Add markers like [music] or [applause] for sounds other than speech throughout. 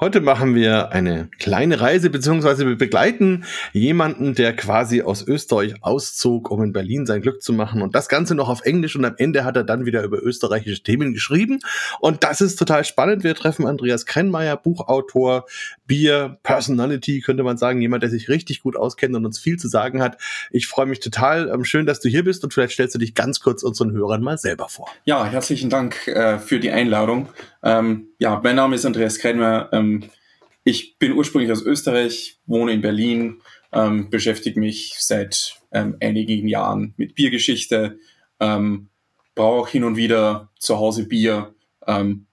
Heute machen wir eine kleine Reise, beziehungsweise wir begleiten jemanden, der quasi aus Österreich auszog, um in Berlin sein Glück zu machen. Und das Ganze noch auf Englisch und am Ende hat er dann wieder über österreichische Themen geschrieben. Und das ist total spannend. Wir treffen Andreas Krennmeier, Buchautor, Bier, Personality, könnte man sagen, jemand, der sich richtig gut auskennt und uns viel zu sagen hat. Ich freue mich total. Ähm, schön, dass du hier bist und vielleicht stellst du dich ganz kurz unseren Hörern mal selber vor. Ja, herzlichen Dank äh, für die Einladung. Ähm, ja, mein Name ist Andreas Krenmer. Ähm, ich bin ursprünglich aus Österreich, wohne in Berlin, ähm, beschäftige mich seit ähm, einigen Jahren mit Biergeschichte, ähm, brauche auch hin und wieder zu Hause Bier, ähm,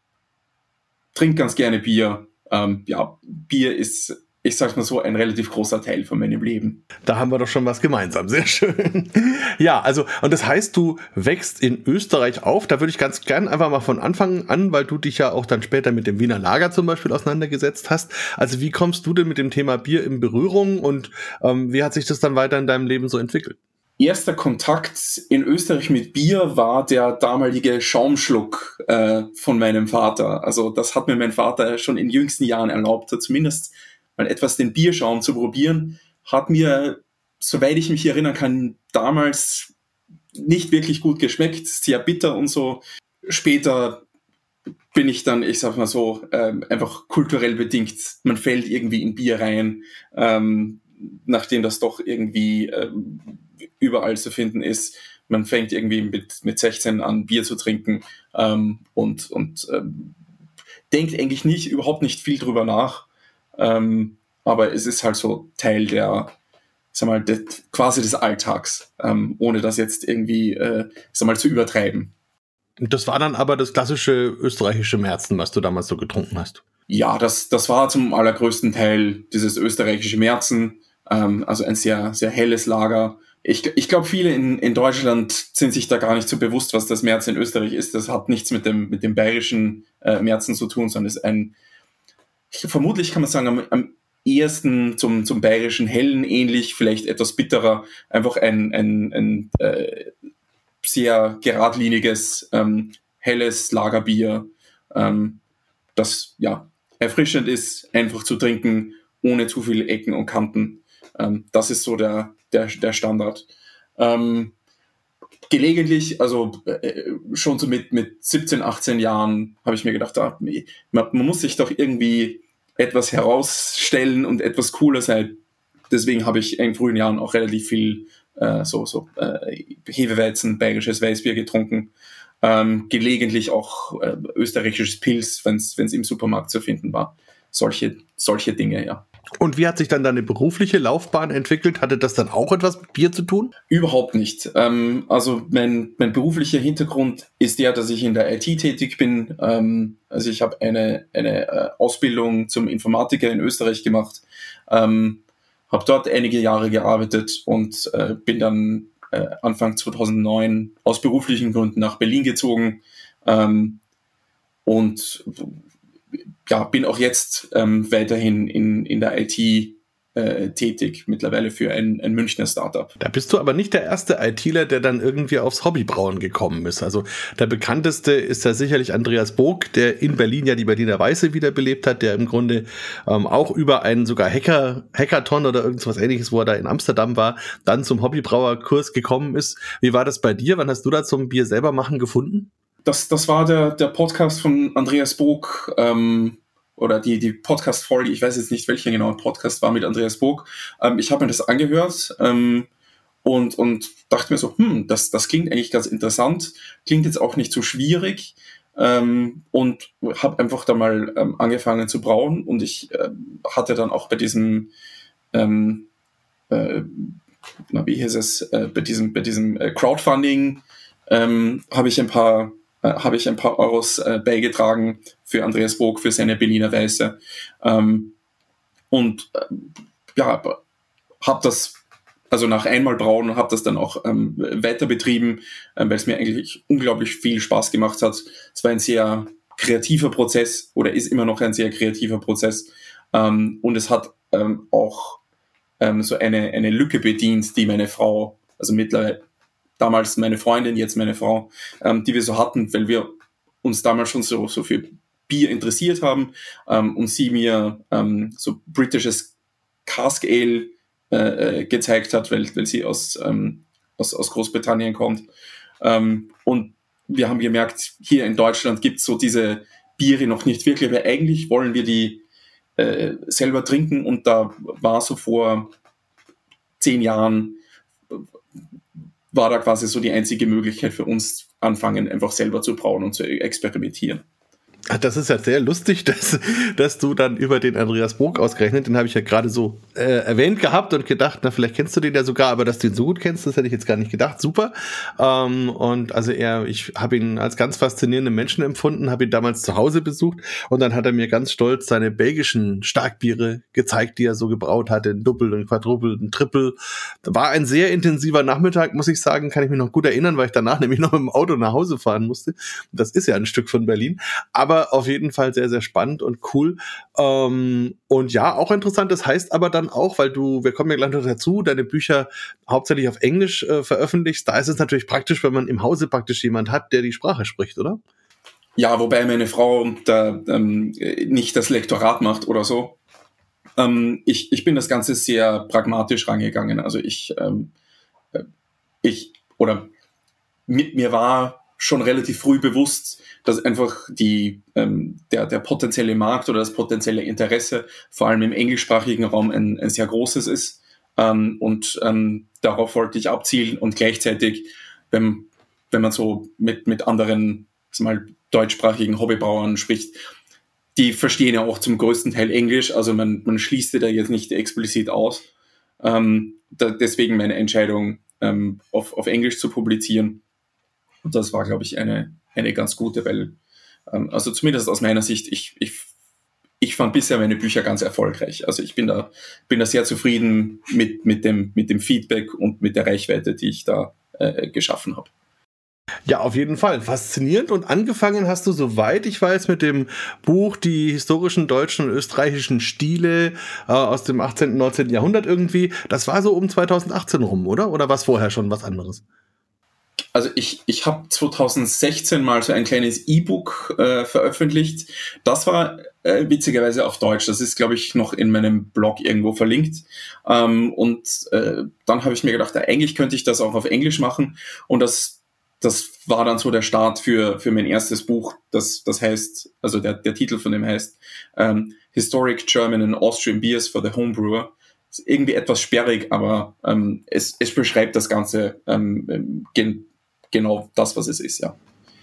trinke ganz gerne Bier. Ähm, ja, Bier ist ich sag's mal so, ein relativ großer Teil von meinem Leben. Da haben wir doch schon was gemeinsam. Sehr schön. ja, also, und das heißt, du wächst in Österreich auf. Da würde ich ganz gern einfach mal von Anfang an, weil du dich ja auch dann später mit dem Wiener Lager zum Beispiel auseinandergesetzt hast. Also, wie kommst du denn mit dem Thema Bier in Berührung und ähm, wie hat sich das dann weiter in deinem Leben so entwickelt? erster Kontakt in Österreich mit Bier war der damalige Schaumschluck äh, von meinem Vater. Also das hat mir mein Vater schon in jüngsten Jahren erlaubt, zumindest mal etwas den Bierschaum zu probieren, hat mir, soweit ich mich erinnern kann, damals nicht wirklich gut geschmeckt, sehr bitter und so. Später bin ich dann, ich sag mal so, ähm, einfach kulturell bedingt. Man fällt irgendwie in Bier rein, ähm, nachdem das doch irgendwie ähm, überall zu finden ist. Man fängt irgendwie mit, mit 16 an, Bier zu trinken ähm, und, und ähm, denkt eigentlich nicht, überhaupt nicht viel drüber nach. Ähm, aber es ist halt so Teil der, sag mal, des, quasi des Alltags, ähm, ohne das jetzt irgendwie, äh, sag mal, zu übertreiben. Das war dann aber das klassische österreichische Märzen, was du damals so getrunken hast. Ja, das, das war zum allergrößten Teil dieses österreichische Märzen, ähm, also ein sehr, sehr helles Lager. Ich, ich glaube, viele in, in Deutschland sind sich da gar nicht so bewusst, was das Märzen in Österreich ist. Das hat nichts mit dem, mit dem bayerischen äh, Märzen zu tun, sondern ist ein, vermutlich kann man sagen, am, am ehesten zum, zum bayerischen Hellen ähnlich, vielleicht etwas bitterer, einfach ein, ein, ein äh, sehr geradliniges, ähm, helles Lagerbier, ähm, das ja erfrischend ist, einfach zu trinken, ohne zu viele Ecken und Kanten. Ähm, das ist so der, der, der Standard. Ähm, gelegentlich, also äh, schon so mit, mit 17, 18 Jahren, habe ich mir gedacht, ah, man, man, muss sich doch irgendwie etwas herausstellen und etwas cooler sein. Deswegen habe ich in frühen Jahren auch relativ viel äh, so, so äh, Hefeweizen, bayerisches Weißbier getrunken. Ähm, gelegentlich auch äh, österreichisches Pilz, wenn es im Supermarkt zu finden war. Solche, solche Dinge, ja. Und wie hat sich dann deine berufliche Laufbahn entwickelt? Hatte das dann auch etwas mit Bier zu tun? Überhaupt nicht. Ähm, also mein, mein beruflicher Hintergrund ist der, dass ich in der IT tätig bin. Ähm, also ich habe eine, eine äh, Ausbildung zum Informatiker in Österreich gemacht, ähm, habe dort einige Jahre gearbeitet und äh, bin dann äh, Anfang 2009 aus beruflichen Gründen nach Berlin gezogen. Ähm, und ja, bin auch jetzt ähm, weiterhin in, in der IT äh, tätig, mittlerweile für ein, ein Münchner Startup. Da bist du aber nicht der erste ITler, der dann irgendwie aufs Hobbybrauen gekommen ist. Also der bekannteste ist ja sicherlich Andreas Bog, der in Berlin ja die Berliner Weiße wiederbelebt hat, der im Grunde ähm, auch über einen sogar Hacker, Hackathon oder irgendwas ähnliches, wo er da in Amsterdam war, dann zum Hobbybrauerkurs gekommen ist. Wie war das bei dir? Wann hast du da zum Bier selber machen gefunden? Das, das war der, der Podcast von Andreas Bog, ähm, oder die, die Podcast-Folge, ich weiß jetzt nicht, welcher genau Podcast war mit Andreas Bog. Ähm, ich habe mir das angehört ähm, und, und dachte mir so, hm, das, das klingt eigentlich ganz interessant, klingt jetzt auch nicht so schwierig ähm, und habe einfach da mal ähm, angefangen zu brauen und ich äh, hatte dann auch bei diesem, ähm, äh, na, wie hieß es, äh, bei diesem, bei diesem äh, Crowdfunding ähm, habe ich ein paar äh, habe ich ein paar Euros äh, beigetragen für Andreas Bog, für seine Berliner Weiße. Ähm, und äh, ja, habe das also nach einmal brauen habe das dann auch ähm, weiter betrieben, äh, weil es mir eigentlich unglaublich viel Spaß gemacht hat. Es war ein sehr kreativer Prozess oder ist immer noch ein sehr kreativer Prozess. Ähm, und es hat ähm, auch ähm, so eine, eine Lücke bedient, die meine Frau also mittlerweile damals meine Freundin, jetzt meine Frau, ähm, die wir so hatten, weil wir uns damals schon so, so für Bier interessiert haben ähm, und sie mir ähm, so britisches Cask Ale äh, äh, gezeigt hat, weil, weil sie aus, ähm, aus, aus Großbritannien kommt. Ähm, und wir haben gemerkt, hier in Deutschland gibt es so diese Biere noch nicht wirklich, weil eigentlich wollen wir die äh, selber trinken und da war so vor zehn Jahren war da quasi so die einzige Möglichkeit für uns anfangen, einfach selber zu brauen und zu experimentieren. Das ist ja sehr lustig, [laughs] dass, dass du dann über den Andreas Burg ausgerechnet, den habe ich ja gerade so äh, erwähnt gehabt und gedacht, na, vielleicht kennst du den ja sogar, aber dass du ihn so gut kennst, das hätte ich jetzt gar nicht gedacht. Super. Ähm, und also er, ich habe ihn als ganz faszinierenden Menschen empfunden, habe ihn damals zu Hause besucht und dann hat er mir ganz stolz seine belgischen Starkbiere gezeigt, die er so gebraut hatte, ein Doppel, ein Quadruppel, ein Triple. War ein sehr intensiver Nachmittag, muss ich sagen, kann ich mich noch gut erinnern, weil ich danach [laughs] nämlich noch mit dem Auto nach Hause fahren musste. Das ist ja ein Stück von Berlin. Aber aber auf jeden Fall sehr, sehr spannend und cool. Ähm, und ja, auch interessant. Das heißt aber dann auch, weil du, wir kommen ja gleich noch dazu, deine Bücher hauptsächlich auf Englisch äh, veröffentlichst. Da ist es natürlich praktisch, wenn man im Hause praktisch jemand hat, der die Sprache spricht, oder? Ja, wobei meine Frau da ähm, nicht das Lektorat macht oder so. Ähm, ich, ich bin das Ganze sehr pragmatisch rangegangen. Also ich, ähm, äh, ich oder mit mir war schon relativ früh bewusst, dass einfach die, ähm, der, der potenzielle Markt oder das potenzielle Interesse vor allem im englischsprachigen Raum ein, ein sehr großes ist. Ähm, und ähm, darauf wollte ich abzielen und gleichzeitig, wenn, wenn man so mit, mit anderen mal, deutschsprachigen Hobbybauern spricht, die verstehen ja auch zum größten Teil Englisch, also man, man schließt da jetzt nicht explizit aus. Ähm, da, deswegen meine Entscheidung, ähm, auf, auf Englisch zu publizieren. Und das war, glaube ich, eine, eine ganz gute, weil, ähm, also zumindest aus meiner Sicht, ich, ich, ich fand bisher meine Bücher ganz erfolgreich. Also ich bin da, bin da sehr zufrieden mit, mit, dem, mit dem Feedback und mit der Reichweite, die ich da äh, geschaffen habe. Ja, auf jeden Fall. Faszinierend. Und angefangen hast du, soweit ich weiß, mit dem Buch Die historischen deutschen und österreichischen Stile äh, aus dem 18. und 19. Jahrhundert irgendwie. Das war so um 2018 rum, oder? Oder war es vorher schon was anderes? Also ich, ich habe 2016 mal so ein kleines E-Book äh, veröffentlicht. Das war äh, witzigerweise auf Deutsch. Das ist, glaube ich, noch in meinem Blog irgendwo verlinkt. Ähm, und äh, dann habe ich mir gedacht, eigentlich könnte ich das auch auf Englisch machen. Und das, das war dann so der Start für, für mein erstes Buch. Das, das heißt, also der, der Titel von dem heißt ähm, Historic German and Austrian Beers for the Homebrewer irgendwie etwas sperrig, aber ähm, es, es beschreibt das Ganze ähm, gen genau das, was es ist, ja.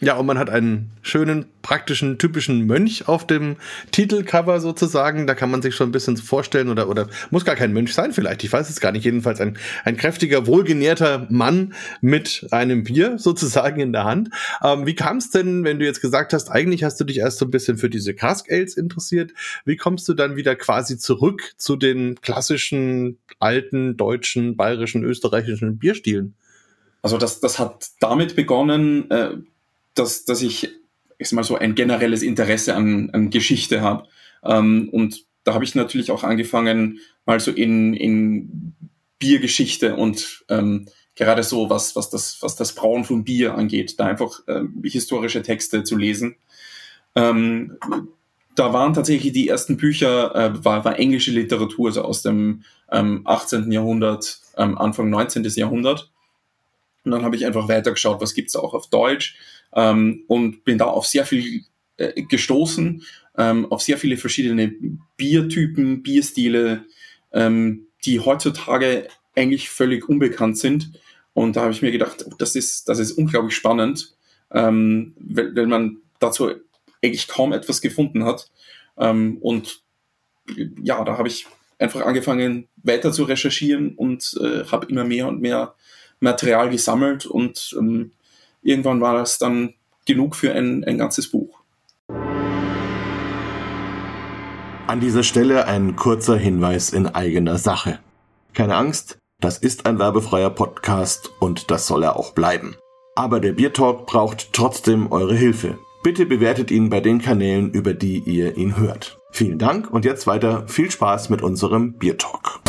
Ja, und man hat einen schönen, praktischen, typischen Mönch auf dem Titelcover sozusagen. Da kann man sich schon ein bisschen vorstellen oder, oder muss gar kein Mönch sein vielleicht. Ich weiß es gar nicht. Jedenfalls ein, ein kräftiger, wohlgenährter Mann mit einem Bier sozusagen in der Hand. Ähm, wie kam es denn, wenn du jetzt gesagt hast, eigentlich hast du dich erst so ein bisschen für diese Cask Ales interessiert. Wie kommst du dann wieder quasi zurück zu den klassischen, alten, deutschen, bayerischen, österreichischen Bierstilen? Also das, das hat damit begonnen, äh, dass, dass ich, ich mal so ein generelles Interesse an, an Geschichte habe. Ähm, und da habe ich natürlich auch angefangen, mal so in, in Biergeschichte und ähm, gerade so, was, was, das, was das Brauen von Bier angeht, da einfach ähm, historische Texte zu lesen. Ähm, da waren tatsächlich die ersten Bücher, äh, war, war englische Literatur, also aus dem ähm, 18. Jahrhundert, ähm, Anfang 19. Jahrhundert. Und dann habe ich einfach weitergeschaut, was gibt's auch auf Deutsch ähm, und bin da auf sehr viel äh, gestoßen, ähm, auf sehr viele verschiedene Biertypen, Bierstile, ähm, die heutzutage eigentlich völlig unbekannt sind. Und da habe ich mir gedacht, oh, das ist, das ist unglaublich spannend, ähm, weil, weil man dazu eigentlich kaum etwas gefunden hat. Ähm, und ja, da habe ich einfach angefangen, weiter zu recherchieren und äh, habe immer mehr und mehr Material gesammelt und ähm, irgendwann war das dann genug für ein, ein ganzes Buch. An dieser Stelle ein kurzer Hinweis in eigener Sache. Keine Angst, das ist ein werbefreier Podcast und das soll er auch bleiben. Aber der Biertalk braucht trotzdem eure Hilfe. Bitte bewertet ihn bei den Kanälen, über die ihr ihn hört. Vielen Dank und jetzt weiter viel Spaß mit unserem Biertalk.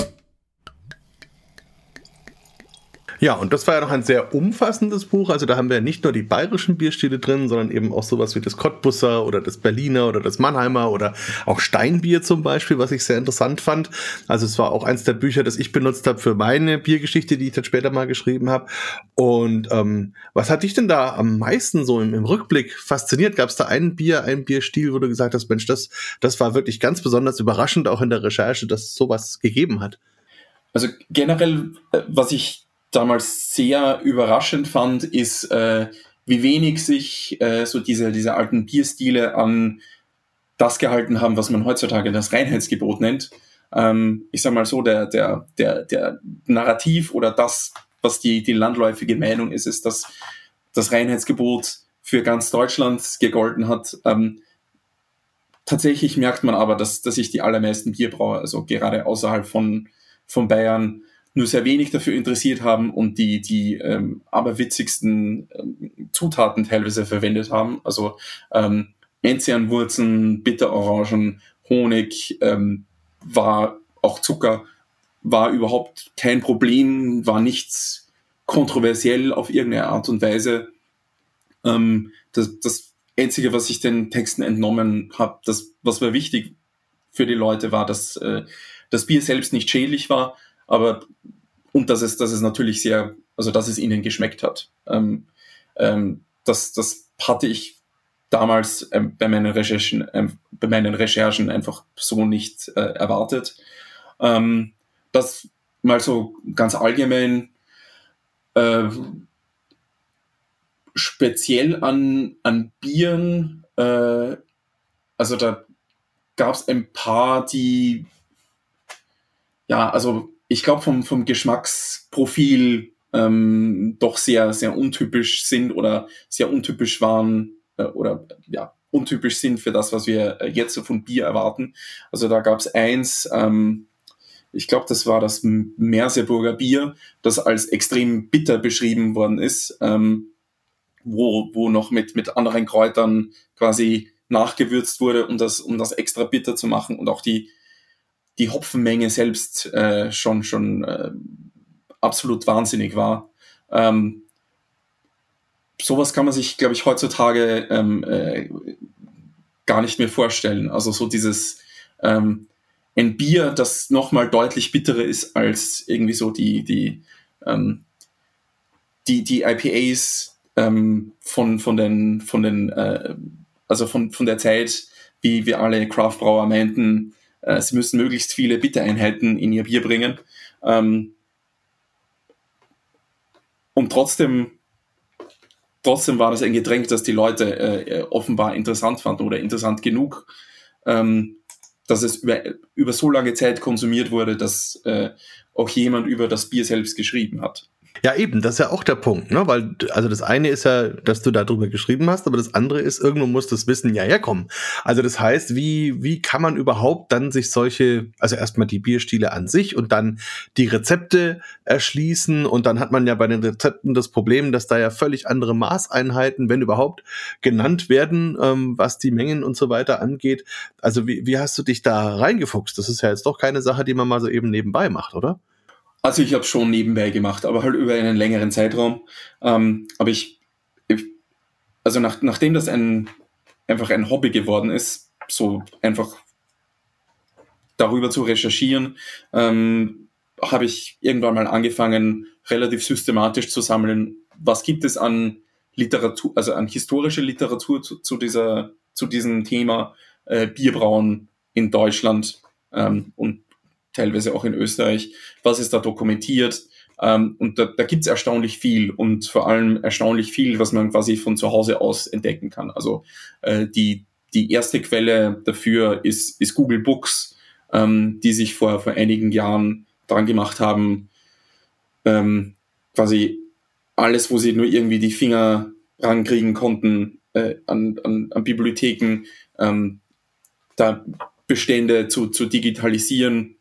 Ja, und das war ja noch ein sehr umfassendes Buch. Also da haben wir nicht nur die bayerischen Bierstile drin, sondern eben auch sowas wie das Cottbusser oder das Berliner oder das Mannheimer oder auch Steinbier zum Beispiel, was ich sehr interessant fand. Also es war auch eins der Bücher, das ich benutzt habe für meine Biergeschichte, die ich dann später mal geschrieben habe. Und ähm, was hat dich denn da am meisten so im, im Rückblick fasziniert? Gab es da ein Bier, ein Bierstil, wo du gesagt hast, Mensch, das, das war wirklich ganz besonders überraschend, auch in der Recherche, dass es sowas gegeben hat? Also generell, äh, was ich damals sehr überraschend fand, ist, äh, wie wenig sich äh, so diese, diese alten Bierstile an das gehalten haben, was man heutzutage das Reinheitsgebot nennt. Ähm, ich sag mal so, der, der, der, der Narrativ oder das, was die, die landläufige Meinung ist, ist, dass das Reinheitsgebot für ganz Deutschland gegolten hat. Ähm, tatsächlich merkt man aber, dass, dass sich die allermeisten Bierbrauer, also gerade außerhalb von, von Bayern, nur sehr wenig dafür interessiert haben und die, die ähm, aberwitzigsten ähm, Zutaten teilweise verwendet haben. Also ähm, Enzianwurzeln, Bitterorangen, Honig, ähm, war auch Zucker, war überhaupt kein Problem, war nichts kontroversiell auf irgendeine Art und Weise. Ähm, das, das Einzige, was ich den Texten entnommen habe, das, was war wichtig für die Leute, war, dass äh, das Bier selbst nicht schädlich war, aber und dass es, dass es natürlich sehr, also dass es ihnen geschmeckt hat. Ähm, ähm, das, das hatte ich damals ähm, bei, meinen Recherchen, ähm, bei meinen Recherchen einfach so nicht äh, erwartet. Ähm, das mal so ganz allgemein äh, speziell an, an Bieren, äh, also da gab es ein paar, die ja, also ich glaube, vom, vom Geschmacksprofil ähm, doch sehr, sehr untypisch sind oder sehr untypisch waren äh, oder ja, untypisch sind für das, was wir äh, jetzt so von Bier erwarten. Also da gab es eins, ähm, ich glaube, das war das Merseburger Bier, das als extrem bitter beschrieben worden ist, ähm, wo, wo noch mit, mit anderen Kräutern quasi nachgewürzt wurde, um das, um das extra bitter zu machen und auch die, die Hopfenmenge selbst äh, schon, schon äh, absolut wahnsinnig war. Ähm, sowas kann man sich, glaube ich, heutzutage ähm, äh, gar nicht mehr vorstellen. Also so dieses ähm, ein Bier, das nochmal deutlich bitterer ist als irgendwie so die, die, ähm, die, die IPAs ähm, von, von den, von den, äh, also von, von der Zeit, wie wir alle Craftbrauer meinten, äh, sie müssen möglichst viele Bittereinheiten in ihr Bier bringen. Ähm, und trotzdem, trotzdem war das ein Getränk, das die Leute äh, offenbar interessant fanden oder interessant genug, ähm, dass es über, über so lange Zeit konsumiert wurde, dass äh, auch jemand über das Bier selbst geschrieben hat. Ja, eben, das ist ja auch der Punkt, ne? Weil, also das eine ist ja, dass du darüber geschrieben hast, aber das andere ist, irgendwo muss das Wissen ja herkommen. Also das heißt, wie, wie kann man überhaupt dann sich solche, also erstmal die Bierstile an sich und dann die Rezepte erschließen und dann hat man ja bei den Rezepten das Problem, dass da ja völlig andere Maßeinheiten, wenn überhaupt, genannt werden, ähm, was die Mengen und so weiter angeht. Also wie, wie hast du dich da reingefuchst? Das ist ja jetzt doch keine Sache, die man mal so eben nebenbei macht, oder? Also ich habe schon nebenbei gemacht, aber halt über einen längeren Zeitraum. Ähm, aber ich, ich, also nach, nachdem das ein einfach ein Hobby geworden ist, so einfach darüber zu recherchieren, ähm, habe ich irgendwann mal angefangen, relativ systematisch zu sammeln, was gibt es an Literatur, also an historische Literatur zu, zu dieser, zu diesem Thema äh, Bierbrauen in Deutschland ähm, und teilweise auch in Österreich, was ist da dokumentiert. Ähm, und da, da gibt es erstaunlich viel und vor allem erstaunlich viel, was man quasi von zu Hause aus entdecken kann. Also äh, die, die erste Quelle dafür ist, ist Google Books, ähm, die sich vor, vor einigen Jahren dran gemacht haben, ähm, quasi alles, wo sie nur irgendwie die Finger rankriegen konnten äh, an, an, an Bibliotheken, ähm, da Bestände zu, zu digitalisieren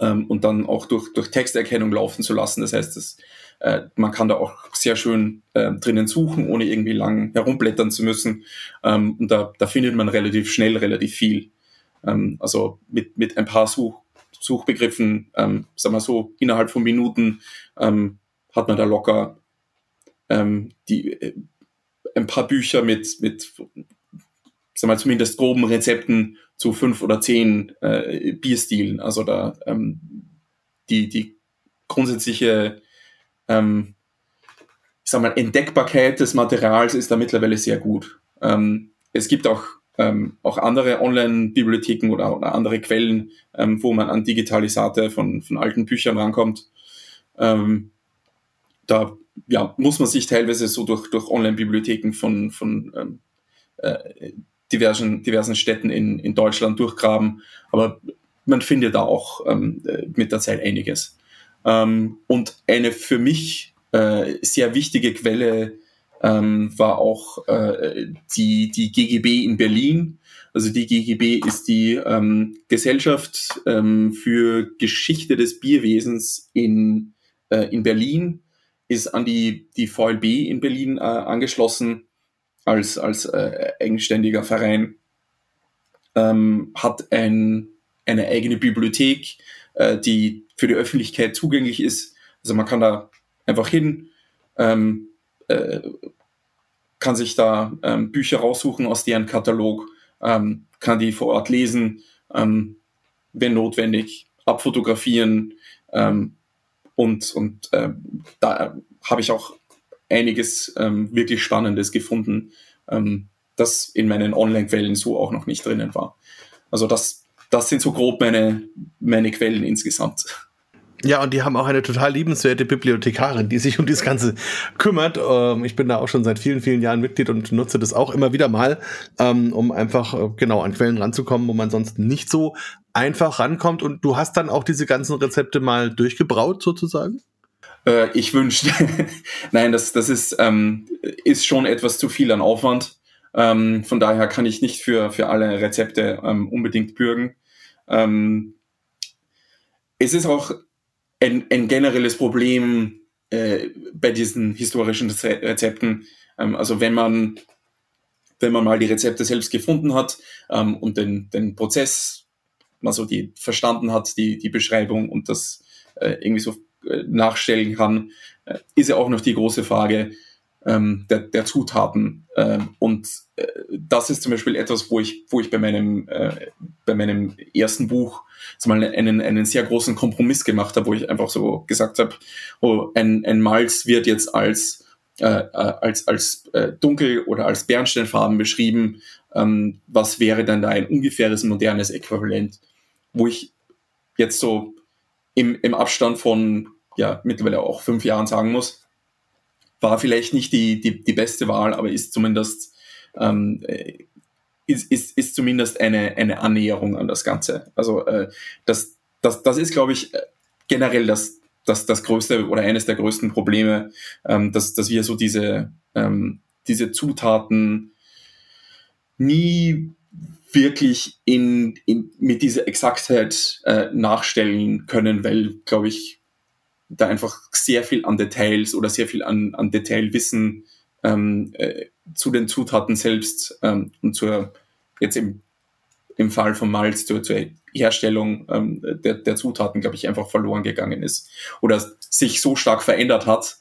ähm, und dann auch durch, durch Texterkennung laufen zu lassen. Das heißt, das, äh, man kann da auch sehr schön äh, drinnen suchen, ohne irgendwie lang herumblättern zu müssen. Ähm, und da, da findet man relativ schnell relativ viel. Ähm, also mit, mit ein paar Such, Suchbegriffen, ähm, sagen wir so, innerhalb von Minuten ähm, hat man da locker ähm, die, äh, ein paar Bücher mit, mit sag mal, zumindest groben Rezepten zu fünf oder zehn äh, Bierstilen. Also da ähm, die, die grundsätzliche ähm, ich sag mal, Entdeckbarkeit des Materials ist da mittlerweile sehr gut. Ähm, es gibt auch, ähm, auch andere Online-Bibliotheken oder, oder, andere Quellen, ähm, wo man an Digitalisate von, von alten Büchern rankommt. Ähm, da ja, muss man sich teilweise so durch, durch Online-Bibliotheken von, von ähm, äh, diversen, diversen Städten in, in Deutschland durchgraben. Aber man findet da auch ähm, mit der Zeit einiges. Ähm, und eine für mich äh, sehr wichtige Quelle ähm, war auch äh, die, die GGB in Berlin. Also die GGB ist die ähm, Gesellschaft ähm, für Geschichte des Bierwesens in, äh, in Berlin, ist an die, die VLB in Berlin äh, angeschlossen als, als äh, eigenständiger Verein, ähm, hat ein, eine eigene Bibliothek, äh, die für die Öffentlichkeit zugänglich ist. Also man kann da einfach hin, ähm, äh, kann sich da ähm, Bücher raussuchen aus deren Katalog, ähm, kann die vor Ort lesen, ähm, wenn notwendig, abfotografieren ähm, und, und äh, da habe ich auch einiges ähm, wirklich Spannendes gefunden, ähm, das in meinen Online-Quellen so auch noch nicht drinnen war. Also das, das sind so grob meine, meine Quellen insgesamt. Ja, und die haben auch eine total liebenswerte Bibliothekarin, die sich um das Ganze kümmert. Ähm, ich bin da auch schon seit vielen, vielen Jahren Mitglied und nutze das auch immer wieder mal, ähm, um einfach äh, genau an Quellen ranzukommen, wo man sonst nicht so einfach rankommt. Und du hast dann auch diese ganzen Rezepte mal durchgebraut, sozusagen? Äh, ich wünschte. [laughs] Nein, das, das ist, ähm, ist schon etwas zu viel an Aufwand. Ähm, von daher kann ich nicht für, für alle Rezepte ähm, unbedingt bürgen. Ähm, es ist auch ein, ein generelles Problem äh, bei diesen historischen Rezepten. Ähm, also wenn man, wenn man mal die Rezepte selbst gefunden hat ähm, und den, den Prozess also die verstanden hat, die, die Beschreibung und das äh, irgendwie so nachstellen kann, äh, ist ja auch noch die große Frage, ähm, der, der Zutaten. Ähm, und äh, das ist zum Beispiel etwas, wo ich, wo ich bei meinem, äh, bei meinem ersten Buch mal einen, einen sehr großen Kompromiss gemacht habe, wo ich einfach so gesagt habe, oh, ein, ein Malz wird jetzt als äh, äh, als, als äh, dunkel oder als Bernsteinfarben beschrieben. Ähm, was wäre denn da ein ungefähres modernes Äquivalent? Wo ich jetzt so im, im Abstand von ja mittlerweile auch fünf Jahren sagen muss, war vielleicht nicht die, die, die beste Wahl, aber ist zumindest, ähm, äh, ist, ist, ist zumindest eine, eine Annäherung an das Ganze. Also äh, das, das, das ist, glaube ich, generell das, das, das größte oder eines der größten Probleme, ähm, dass, dass wir so diese, ähm, diese Zutaten nie wirklich in, in, mit dieser Exaktheit äh, nachstellen können, weil, glaube ich, da einfach sehr viel an Details oder sehr viel an, an Detailwissen ähm, äh, zu den Zutaten selbst ähm, und zur, jetzt im, im Fall von Malz, zur, zur Herstellung ähm, der, der Zutaten, glaube ich, einfach verloren gegangen ist. Oder sich so stark verändert hat,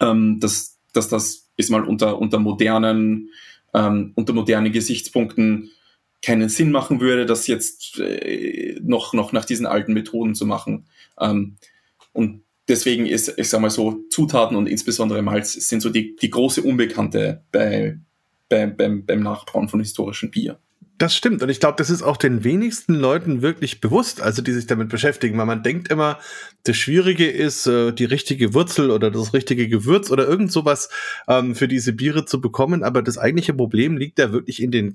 ähm, dass, dass das ist mal unter, unter modernen, ähm, unter modernen Gesichtspunkten keinen Sinn machen würde, das jetzt äh, noch, noch nach diesen alten Methoden zu machen. Ähm, und deswegen ist, ich sag mal so, Zutaten und insbesondere Malz sind so die, die große Unbekannte bei, bei, beim, beim Nachbrauen von historischem Bier. Das stimmt. Und ich glaube, das ist auch den wenigsten Leuten wirklich bewusst, also die sich damit beschäftigen, weil man denkt immer, das Schwierige ist, äh, die richtige Wurzel oder das richtige Gewürz oder irgend sowas ähm, für diese Biere zu bekommen. Aber das eigentliche Problem liegt da wirklich in den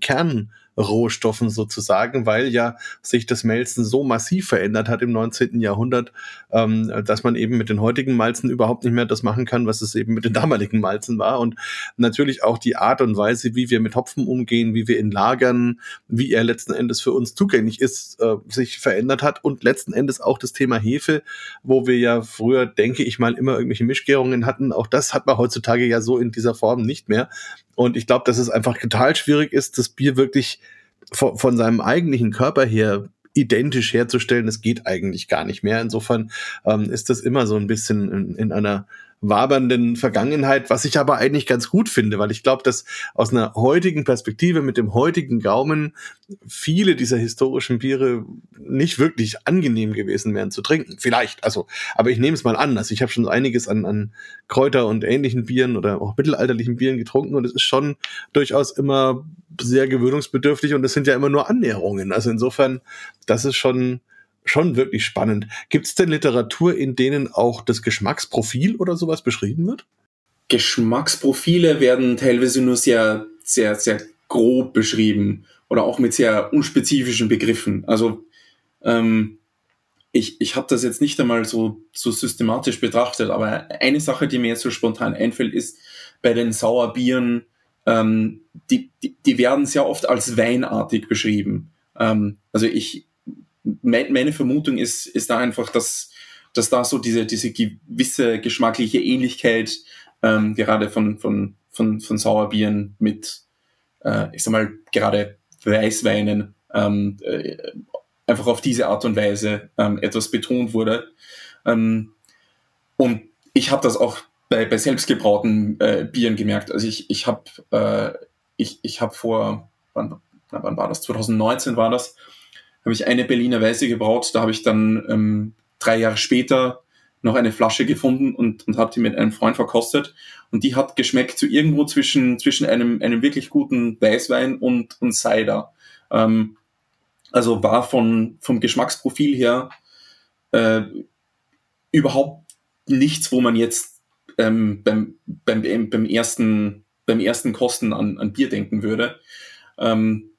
Kernrohstoffen sozusagen, weil ja sich das Melzen so massiv verändert hat im 19. Jahrhundert, ähm, dass man eben mit den heutigen Malzen überhaupt nicht mehr das machen kann, was es eben mit den damaligen Malzen war. Und natürlich auch die Art und Weise, wie wir mit Hopfen umgehen, wie wir ihn lagern, wie er letzten Endes für uns zugänglich ist, äh, sich verändert hat und letzten Endes auch das Thema Hefe, wo wir ja früher, denke ich mal, immer irgendwelche Mischgärungen hatten. Auch das hat man heutzutage ja so in dieser Form nicht mehr. Und ich glaube, dass es einfach total schwierig ist, das Bier wirklich von, von seinem eigentlichen Körper her identisch herzustellen, das geht eigentlich gar nicht mehr. Insofern ähm, ist das immer so ein bisschen in, in einer wabernden Vergangenheit, was ich aber eigentlich ganz gut finde, weil ich glaube, dass aus einer heutigen Perspektive mit dem heutigen Gaumen viele dieser historischen Biere nicht wirklich angenehm gewesen wären zu trinken. Vielleicht, also, aber ich nehme es mal an. Also ich habe schon einiges an, an Kräuter und ähnlichen Bieren oder auch mittelalterlichen Bieren getrunken und es ist schon durchaus immer sehr gewöhnungsbedürftig und es sind ja immer nur Annäherungen. Also insofern, das ist schon schon wirklich spannend. Gibt es denn Literatur, in denen auch das Geschmacksprofil oder sowas beschrieben wird? Geschmacksprofile werden teilweise nur sehr, sehr, sehr grob beschrieben oder auch mit sehr unspezifischen Begriffen. Also ähm, ich, ich habe das jetzt nicht einmal so, so systematisch betrachtet, aber eine Sache, die mir jetzt so spontan einfällt, ist bei den Sauerbieren, ähm, die, die, die werden sehr oft als weinartig beschrieben. Ähm, also ich, meine Vermutung ist, ist da einfach, dass, dass da so diese, diese gewisse geschmackliche Ähnlichkeit ähm, gerade von, von, von, von Sauerbieren mit, äh, ich sag mal, gerade Weißweinen ähm, äh, einfach auf diese Art und Weise ähm, etwas betont wurde. Ähm, und ich habe das auch bei, bei selbstgebrauten äh, Bieren gemerkt. Also ich, ich habe äh, ich, ich hab vor, wann, wann war das? 2019 war das, habe ich eine Berliner Weiße gebraut. Da habe ich dann ähm, drei Jahre später noch eine Flasche gefunden und, und habe die mit einem Freund verkostet. Und die hat geschmeckt zu so irgendwo zwischen, zwischen einem, einem wirklich guten Weißwein und, und Cider. Ähm, also war von, vom Geschmacksprofil her äh, überhaupt nichts, wo man jetzt ähm, beim, beim, beim, ersten, beim ersten Kosten an, an Bier denken würde. Ähm,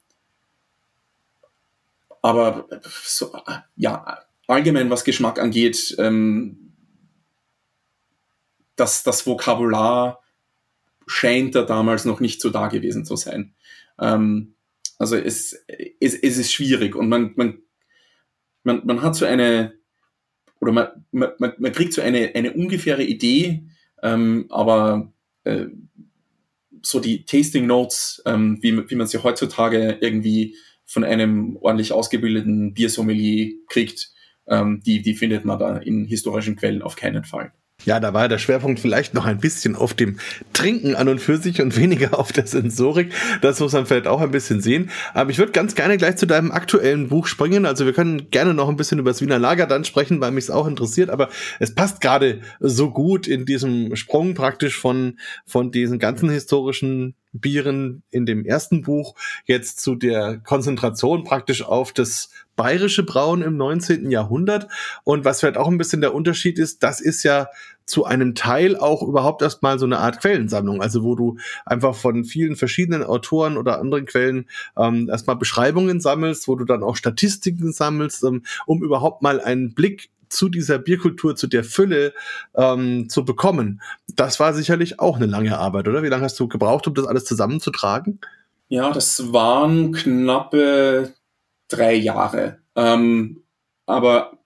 aber so, ja, allgemein was Geschmack angeht, ähm, das, das Vokabular scheint da damals noch nicht so da gewesen zu sein. Ähm, also es, es, es ist schwierig und man, man, man, man hat so eine, oder man, man, man kriegt so eine, eine ungefähre Idee, ähm, aber äh, so die Tasting Notes, ähm, wie, wie man sie heutzutage irgendwie von einem ordentlich ausgebildeten Biersommelier kriegt, ähm, die, die findet man da in historischen Quellen auf keinen Fall. Ja, da war der Schwerpunkt vielleicht noch ein bisschen auf dem Trinken an und für sich und weniger auf der Sensorik. Das muss man vielleicht auch ein bisschen sehen. Aber ich würde ganz gerne gleich zu deinem aktuellen Buch springen. Also wir können gerne noch ein bisschen über das Wiener Lager dann sprechen, weil mich es auch interessiert. Aber es passt gerade so gut in diesem Sprung praktisch von, von diesen ganzen historischen Bieren in dem ersten Buch jetzt zu der Konzentration praktisch auf das bayerische Brauen im 19. Jahrhundert. Und was vielleicht auch ein bisschen der Unterschied ist, das ist ja zu einem Teil auch überhaupt erstmal so eine Art Quellensammlung, also wo du einfach von vielen verschiedenen Autoren oder anderen Quellen ähm, erstmal Beschreibungen sammelst, wo du dann auch Statistiken sammelst, ähm, um überhaupt mal einen Blick zu dieser Bierkultur, zu der Fülle ähm, zu bekommen. Das war sicherlich auch eine lange Arbeit, oder? Wie lange hast du gebraucht, um das alles zusammenzutragen? Ja, das waren knappe drei Jahre. Ähm, aber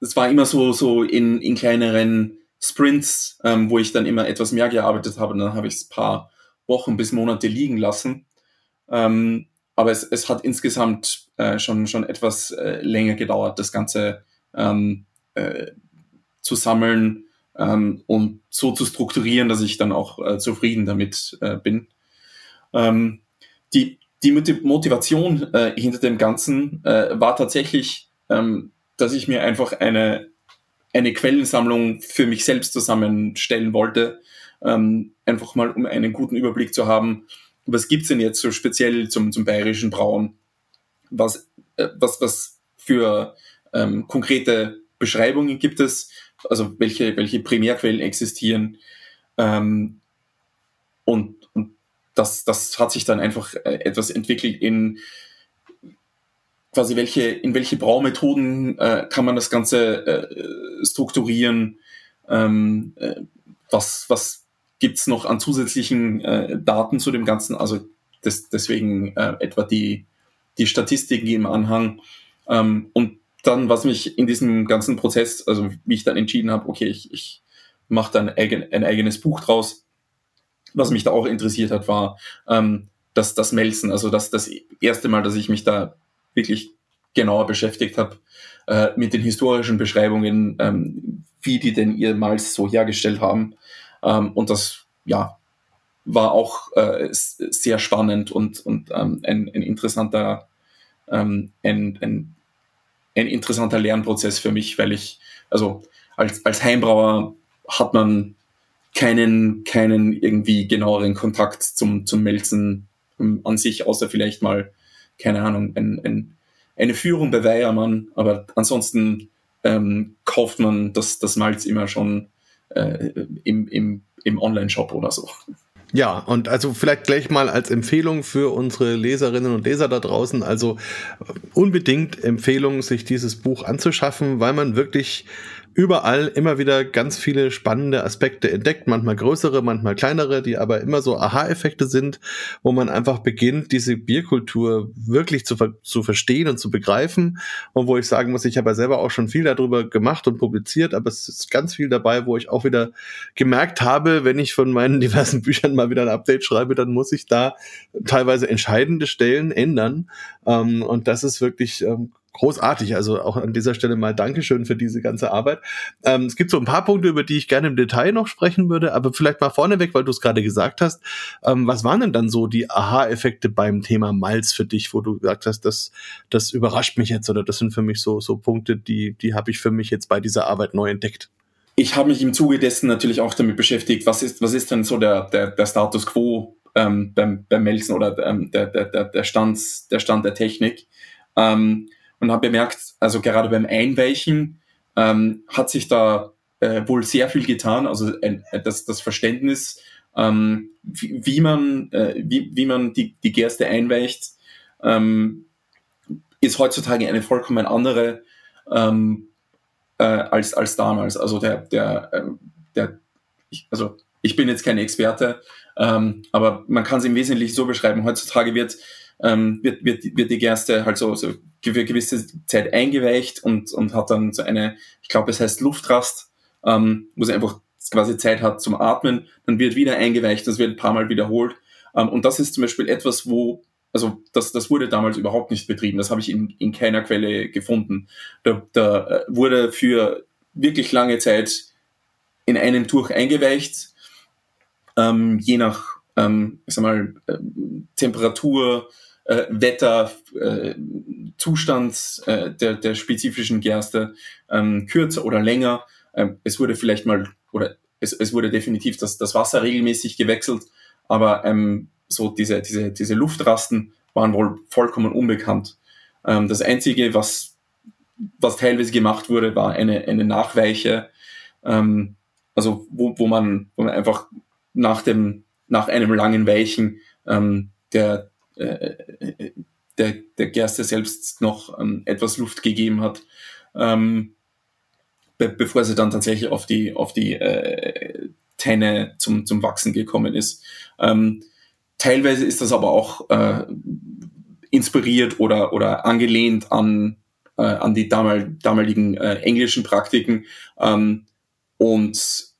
es war immer so, so in, in kleineren Sprints, ähm, wo ich dann immer etwas mehr gearbeitet habe. Und dann habe ich es paar Wochen bis Monate liegen lassen. Ähm, aber es, es hat insgesamt äh, schon, schon etwas äh, länger gedauert, das Ganze ähm, äh, zu sammeln ähm, und so zu strukturieren, dass ich dann auch äh, zufrieden damit äh, bin. Ähm, die, die Motivation äh, hinter dem Ganzen äh, war tatsächlich, ähm, dass ich mir einfach eine, eine Quellensammlung für mich selbst zusammenstellen wollte, ähm, einfach mal um einen guten Überblick zu haben, was gibt's denn jetzt so speziell zum, zum bayerischen Brauen, was, äh, was, was für ähm, konkrete Beschreibungen gibt es, also welche, welche Primärquellen existieren. Ähm, und, und das, das hat sich dann einfach äh, etwas entwickelt in quasi welche, in welche Braumethoden äh, kann man das Ganze äh, strukturieren, ähm, äh, was, was gibt's noch an zusätzlichen äh, Daten zu dem Ganzen, also das, deswegen äh, etwa die, die Statistiken im Anhang ähm, und dann, was mich in diesem ganzen Prozess, also wie ich dann entschieden habe, okay, ich, ich mache dann eigen, ein eigenes Buch draus. Was mich da auch interessiert hat, war ähm, das, das Melzen. Also das, das erste Mal, dass ich mich da wirklich genauer beschäftigt habe äh, mit den historischen Beschreibungen, ähm, wie die denn ihr Malz so hergestellt haben. Ähm, und das, ja, war auch äh, sehr spannend und, und ähm, ein, ein interessanter ähm, ein, ein, ein interessanter Lernprozess für mich, weil ich, also als, als Heimbrauer hat man keinen, keinen irgendwie genaueren Kontakt zum, zum Melzen ähm, an sich, außer vielleicht mal, keine Ahnung, ein, ein, eine Führung bei Weiermann, aber ansonsten ähm, kauft man das, das Malz immer schon äh, im, im, im Online-Shop oder so. Ja, und also vielleicht gleich mal als Empfehlung für unsere Leserinnen und Leser da draußen, also unbedingt Empfehlung, sich dieses Buch anzuschaffen, weil man wirklich überall immer wieder ganz viele spannende Aspekte entdeckt, manchmal größere, manchmal kleinere, die aber immer so Aha-Effekte sind, wo man einfach beginnt, diese Bierkultur wirklich zu, ver zu verstehen und zu begreifen. Und wo ich sagen muss, ich habe ja selber auch schon viel darüber gemacht und publiziert, aber es ist ganz viel dabei, wo ich auch wieder gemerkt habe, wenn ich von meinen [laughs] diversen Büchern mal wieder ein Update schreibe, dann muss ich da teilweise entscheidende Stellen ändern. Ähm, und das ist wirklich ähm, großartig. Also auch an dieser Stelle mal Dankeschön für diese ganze Arbeit. Ähm, es gibt so ein paar Punkte, über die ich gerne im Detail noch sprechen würde, aber vielleicht mal vorneweg, weil du es gerade gesagt hast. Ähm, was waren denn dann so die Aha-Effekte beim Thema Malz für dich, wo du gesagt hast, das, das überrascht mich jetzt oder das sind für mich so, so Punkte, die, die habe ich für mich jetzt bei dieser Arbeit neu entdeckt? Ich habe mich im Zuge dessen natürlich auch damit beschäftigt, was ist, was ist denn so der, der, der Status quo ähm, beim, beim Melzen oder ähm, der, der, der, Stand, der Stand der Technik. Ähm, und habe bemerkt, also gerade beim Einweichen ähm, hat sich da äh, wohl sehr viel getan. Also äh, das, das Verständnis, ähm, wie, wie, man, äh, wie, wie man die, die Gerste einweicht, ähm, ist heutzutage eine vollkommen andere ähm, äh, als, als damals. Also der, der, äh, der ich, also ich bin jetzt kein Experte, ähm, aber man kann es im Wesentlichen so beschreiben. Heutzutage wird ähm, wird, wird, wird die Gerste halt so, so gewisse Zeit eingeweicht und, und hat dann so eine, ich glaube, es heißt Luftrast, ähm, wo sie einfach quasi Zeit hat zum Atmen, dann wird wieder eingeweicht, das wird ein paar Mal wiederholt. Ähm, und das ist zum Beispiel etwas, wo, also das, das wurde damals überhaupt nicht betrieben, das habe ich in, in keiner Quelle gefunden. Da, da äh, wurde für wirklich lange Zeit in einem Tuch eingeweicht, ähm, je nach ähm, ich sag mal, äh, Temperatur, äh, Wetter, äh, Zustand äh, der, der spezifischen Gerste ähm, kürzer oder länger. Ähm, es wurde vielleicht mal, oder es, es wurde definitiv das, das Wasser regelmäßig gewechselt, aber ähm, so diese, diese, diese Luftrasten waren wohl vollkommen unbekannt. Ähm, das Einzige, was, was teilweise gemacht wurde, war eine, eine Nachweiche, ähm, also wo, wo, man, wo man einfach nach, dem, nach einem langen Weichen ähm, der, äh, der, der Gerste selbst noch ähm, etwas Luft gegeben hat, ähm, be bevor sie dann tatsächlich auf die, auf die äh, Tenne zum, zum Wachsen gekommen ist. Ähm, teilweise ist das aber auch äh, inspiriert oder, oder angelehnt an, äh, an die damal, damaligen äh, englischen Praktiken. Ähm, und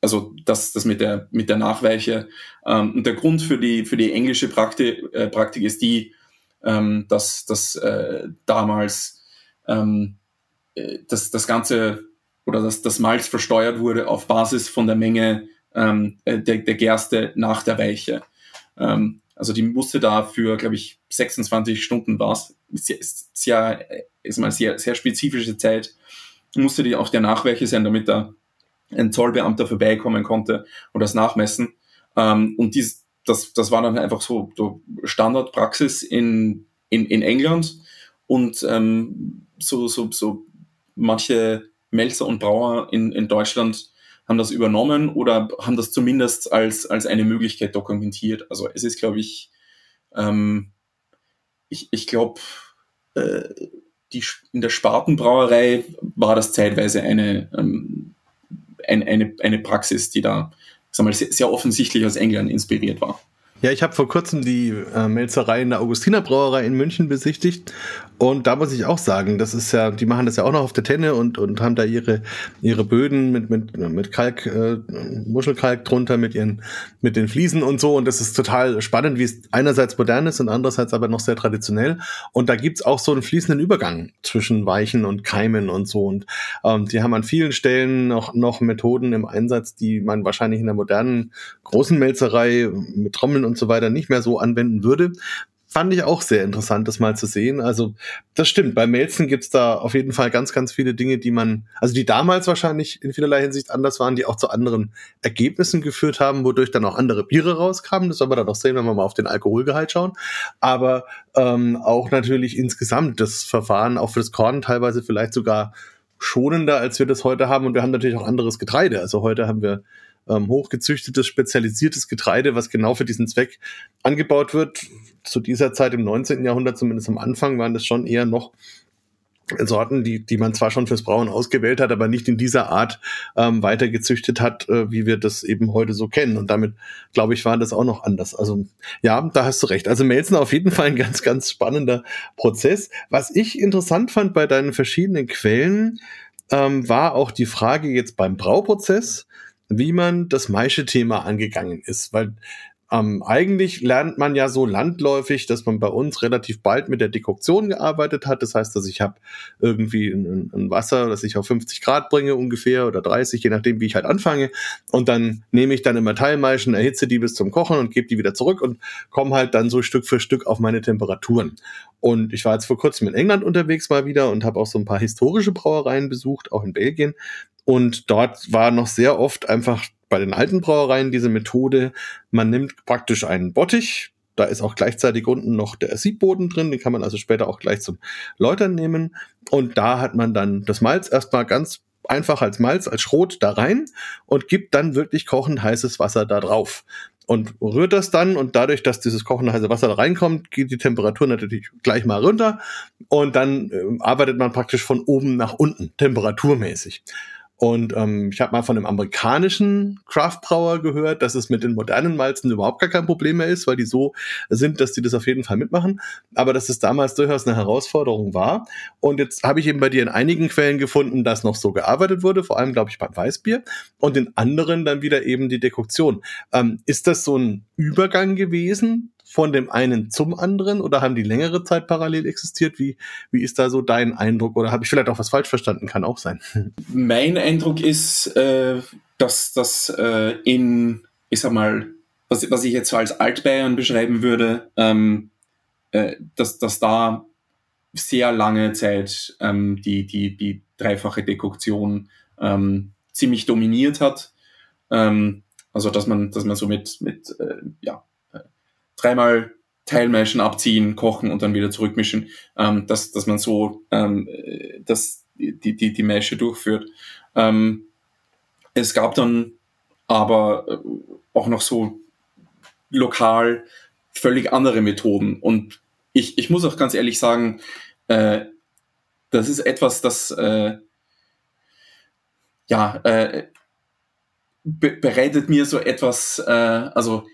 also das, das mit der, mit der Nachweiche. Ähm, und der Grund für die, für die englische Praktik, äh, Praktik ist die, ähm, dass, dass äh, damals ähm, äh, dass das Ganze oder dass das Malz versteuert wurde auf Basis von der Menge ähm, äh, der, der Gerste nach der Weiche. Ähm, also die musste da für, glaube ich, 26 Stunden war es, sehr, sehr, ist mal sehr, sehr spezifische Zeit, musste die auf der Nachweiche sein, damit da ein Zollbeamter vorbeikommen konnte und das nachmessen. Ähm, und dies, das, das war dann einfach so, so Standardpraxis in, in, in England. Und ähm, so, so, so manche Melzer und Brauer in, in Deutschland haben das übernommen oder haben das zumindest als, als eine Möglichkeit dokumentiert. Also es ist, glaube ich, ähm, ich, ich glaube, äh, die, in der Spartenbrauerei war das zeitweise eine, ähm, ein, eine, eine Praxis, die da sag mal, sehr, sehr offensichtlich aus England inspiriert war. Ja, ich habe vor kurzem die äh, Melzerei in der Augustiner Brauerei in München besichtigt und da muss ich auch sagen, das ist ja, die machen das ja auch noch auf der Tenne und, und haben da ihre, ihre Böden mit, mit, mit Kalk, äh, Muschelkalk drunter, mit ihren, mit den Fliesen und so. Und das ist total spannend, wie es einerseits modern ist und andererseits aber noch sehr traditionell. Und da gibt's auch so einen fließenden Übergang zwischen Weichen und Keimen und so. Und ähm, die haben an vielen Stellen noch, noch Methoden im Einsatz, die man wahrscheinlich in der modernen großen Melzerei mit Trommeln und so weiter nicht mehr so anwenden würde fand ich auch sehr interessant, das mal zu sehen. Also das stimmt, bei Melzen gibt's da auf jeden Fall ganz, ganz viele Dinge, die man, also die damals wahrscheinlich in vielerlei Hinsicht anders waren, die auch zu anderen Ergebnissen geführt haben, wodurch dann auch andere Biere rauskamen. Das werden wir dann noch sehen, wenn wir mal auf den Alkoholgehalt schauen. Aber ähm, auch natürlich insgesamt das Verfahren, auch für das Korn teilweise vielleicht sogar schonender, als wir das heute haben. Und wir haben natürlich auch anderes Getreide. Also heute haben wir ähm, hochgezüchtetes, spezialisiertes Getreide, was genau für diesen Zweck angebaut wird. Zu dieser Zeit im 19. Jahrhundert, zumindest am Anfang, waren das schon eher noch Sorten, die, die man zwar schon fürs Brauen ausgewählt hat, aber nicht in dieser Art ähm, weiter gezüchtet hat, äh, wie wir das eben heute so kennen. Und damit, glaube ich, war das auch noch anders. Also ja, da hast du recht. Also Melzen auf jeden Fall ein ganz, ganz spannender Prozess. Was ich interessant fand bei deinen verschiedenen Quellen, ähm, war auch die Frage jetzt beim Brauprozess, wie man das Maische-Thema angegangen ist, weil ähm, eigentlich lernt man ja so landläufig, dass man bei uns relativ bald mit der Dekoktion gearbeitet hat. Das heißt, dass ich habe irgendwie ein, ein, Wasser, das ich auf 50 Grad bringe ungefähr oder 30, je nachdem, wie ich halt anfange. Und dann nehme ich dann immer Teilmeischen, erhitze die bis zum Kochen und gebe die wieder zurück und komme halt dann so Stück für Stück auf meine Temperaturen. Und ich war jetzt vor kurzem in England unterwegs mal wieder und habe auch so ein paar historische Brauereien besucht, auch in Belgien. Und dort war noch sehr oft einfach bei den alten Brauereien diese Methode, man nimmt praktisch einen Bottich, da ist auch gleichzeitig unten noch der Siebboden drin, den kann man also später auch gleich zum Läutern nehmen. Und da hat man dann das Malz erstmal ganz einfach als Malz, als Schrot da rein und gibt dann wirklich kochend heißes Wasser da drauf. Und rührt das dann und dadurch, dass dieses kochende heiße Wasser da reinkommt, geht die Temperatur natürlich gleich mal runter und dann äh, arbeitet man praktisch von oben nach unten, temperaturmäßig. Und ähm, ich habe mal von einem amerikanischen Craft-Brauer gehört, dass es mit den modernen Malzen überhaupt gar kein Problem mehr ist, weil die so sind, dass die das auf jeden Fall mitmachen. Aber dass es damals durchaus eine Herausforderung war. Und jetzt habe ich eben bei dir in einigen Quellen gefunden, dass noch so gearbeitet wurde, vor allem, glaube ich, beim Weißbier. Und in anderen dann wieder eben die Dekoktion. Ähm, ist das so ein Übergang gewesen von dem einen zum anderen oder haben die längere Zeit parallel existiert? Wie, wie ist da so dein Eindruck? Oder habe ich vielleicht auch was falsch verstanden? Kann auch sein. [laughs] Mein Eindruck ist, äh, dass das äh, in, ich sag mal, was, was ich jetzt so als Altbayern beschreiben würde, ähm, äh, dass, dass da sehr lange Zeit ähm, die, die, die dreifache Dekoktion ähm, ziemlich dominiert hat. Ähm, also dass man, dass man so mit, mit äh, ja, dreimal Teilmeischen abziehen, kochen und dann wieder zurückmischen, ähm, dass, dass man so ähm, dass die, die, die Mesche durchführt. Ähm, es gab dann aber äh, auch noch so lokal völlig andere Methoden. Und ich, ich muss auch ganz ehrlich sagen, äh, das ist etwas, das äh, ja äh, be bereitet mir so etwas, äh, also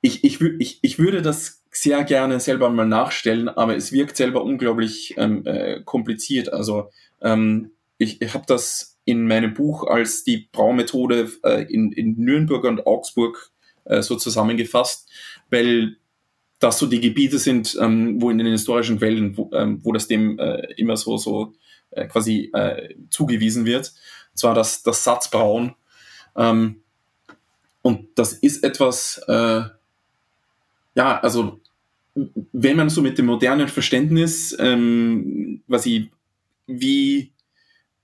ich, ich, ich, ich würde das sehr gerne selber mal nachstellen, aber es wirkt selber unglaublich ähm, äh, kompliziert. Also ähm, ich, ich habe das in meinem Buch als die Braumethode äh, in, in Nürnberg und Augsburg äh, so zusammengefasst, weil das so die Gebiete sind, ähm, wo in den historischen Quellen, wo, ähm, wo das dem äh, immer so, so äh, quasi äh, zugewiesen wird. Und zwar das, das Satzbrauen. Ähm, und das ist etwas, äh, ja, also wenn man so mit dem modernen Verständnis, ähm, was ich, wie,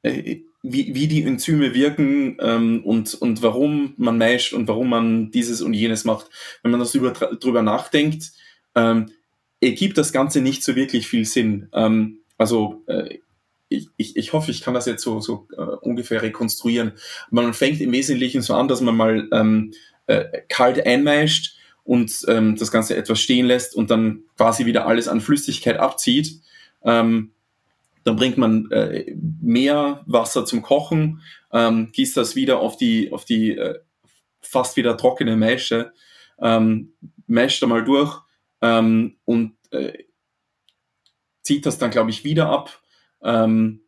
äh, wie, wie die Enzyme wirken ähm, und, und warum man meischt und warum man dieses und jenes macht, wenn man das über, drüber nachdenkt, ähm, ergibt das Ganze nicht so wirklich viel Sinn. Ähm, also äh, ich, ich, ich hoffe, ich kann das jetzt so, so äh, ungefähr rekonstruieren. Man fängt im Wesentlichen so an, dass man mal ähm, äh, kalt einmeischt, und ähm, das Ganze etwas stehen lässt und dann quasi wieder alles an Flüssigkeit abzieht. Ähm, dann bringt man äh, mehr Wasser zum Kochen, ähm, gießt das wieder auf die, auf die äh, fast wieder trockene Maische. Ähm, mescht einmal durch ähm, und äh, zieht das dann, glaube ich, wieder ab ähm,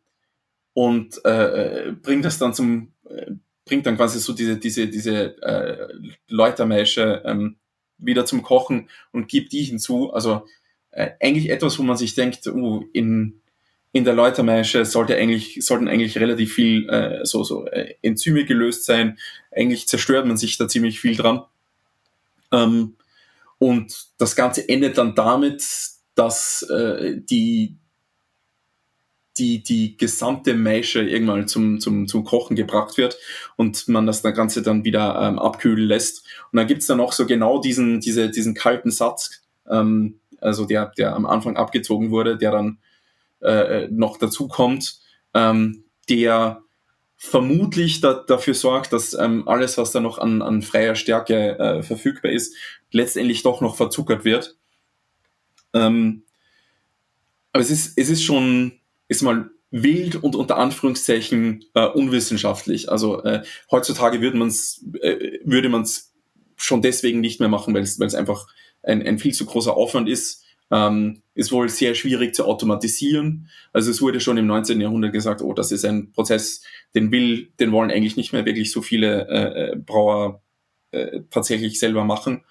und äh, bringt das dann zum, äh, bringt dann quasi so diese, diese, diese äh, Läutermeische ähm, wieder zum Kochen und gibt die hinzu. Also äh, eigentlich etwas, wo man sich denkt, uh, in, in der Läutermeische sollte eigentlich, sollten eigentlich relativ viel äh, so, so äh, Enzyme gelöst sein. Eigentlich zerstört man sich da ziemlich viel dran. Ähm, und das Ganze endet dann damit, dass äh, die, die, die gesamte Maische irgendwann zum, zum, zum Kochen gebracht wird und man das Ganze dann wieder ähm, abkühlen lässt. Und dann gibt's dann noch so genau diesen, diese, diesen kalten Satz, ähm, also der, der am Anfang abgezogen wurde, der dann äh, noch dazu kommt, ähm, der vermutlich da, dafür sorgt, dass ähm, alles, was da noch an, an freier Stärke äh, verfügbar ist, letztendlich doch noch verzuckert wird. Ähm, aber es ist, es ist schon, ist mal wild und unter Anführungszeichen äh, unwissenschaftlich. Also äh, heutzutage würde man es äh, würde man es schon deswegen nicht mehr machen, weil es einfach ein, ein viel zu großer Aufwand ist ähm, ist wohl sehr schwierig zu automatisieren. Also es wurde schon im 19. Jahrhundert gesagt, oh, das ist ein Prozess, den will, den wollen eigentlich nicht mehr wirklich so viele äh, äh Brauer äh, tatsächlich selber machen.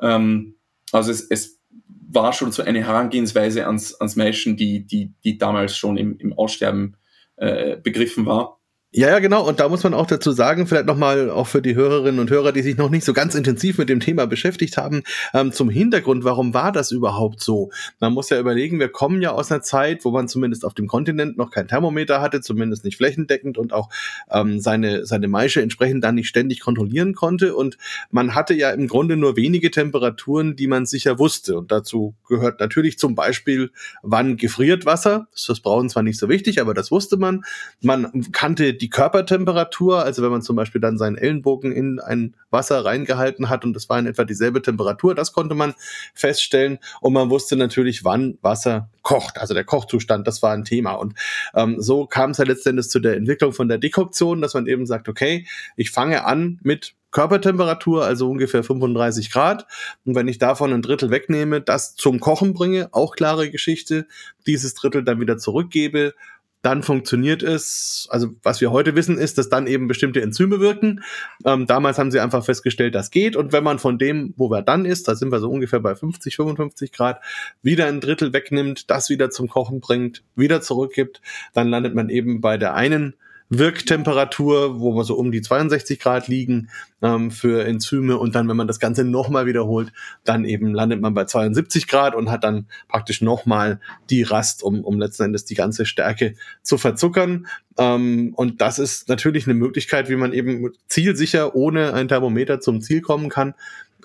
Ähm, also es, es war schon so eine Herangehensweise ans, ans Menschen, die, die, die damals schon im, im Aussterben äh, begriffen war. Ja, ja, genau. Und da muss man auch dazu sagen, vielleicht nochmal auch für die Hörerinnen und Hörer, die sich noch nicht so ganz intensiv mit dem Thema beschäftigt haben, ähm, zum Hintergrund, warum war das überhaupt so? Man muss ja überlegen, wir kommen ja aus einer Zeit, wo man zumindest auf dem Kontinent noch kein Thermometer hatte, zumindest nicht flächendeckend und auch ähm, seine, seine Maische entsprechend dann nicht ständig kontrollieren konnte. Und man hatte ja im Grunde nur wenige Temperaturen, die man sicher wusste. Und dazu gehört natürlich zum Beispiel, wann gefriert Wasser. Das ist das zwar nicht so wichtig, aber das wusste man. Man kannte die Körpertemperatur, also wenn man zum Beispiel dann seinen Ellenbogen in ein Wasser reingehalten hat und es war in etwa dieselbe Temperatur, das konnte man feststellen und man wusste natürlich, wann Wasser kocht, also der Kochzustand, das war ein Thema und ähm, so kam es ja letztendlich zu der Entwicklung von der Dekoktion, dass man eben sagt, okay, ich fange an mit Körpertemperatur, also ungefähr 35 Grad. Und wenn ich davon ein Drittel wegnehme, das zum Kochen bringe, auch klare Geschichte, dieses Drittel dann wieder zurückgebe dann funktioniert es. Also was wir heute wissen, ist, dass dann eben bestimmte Enzyme wirken. Ähm, damals haben sie einfach festgestellt, das geht. Und wenn man von dem, wo wir dann ist, da sind wir so ungefähr bei 50, 55 Grad, wieder ein Drittel wegnimmt, das wieder zum Kochen bringt, wieder zurückgibt, dann landet man eben bei der einen Wirktemperatur, wo wir so um die 62 Grad liegen ähm, für Enzyme und dann, wenn man das Ganze nochmal wiederholt, dann eben landet man bei 72 Grad und hat dann praktisch nochmal die Rast, um, um letzten Endes die ganze Stärke zu verzuckern. Ähm, und das ist natürlich eine Möglichkeit, wie man eben zielsicher ohne ein Thermometer zum Ziel kommen kann.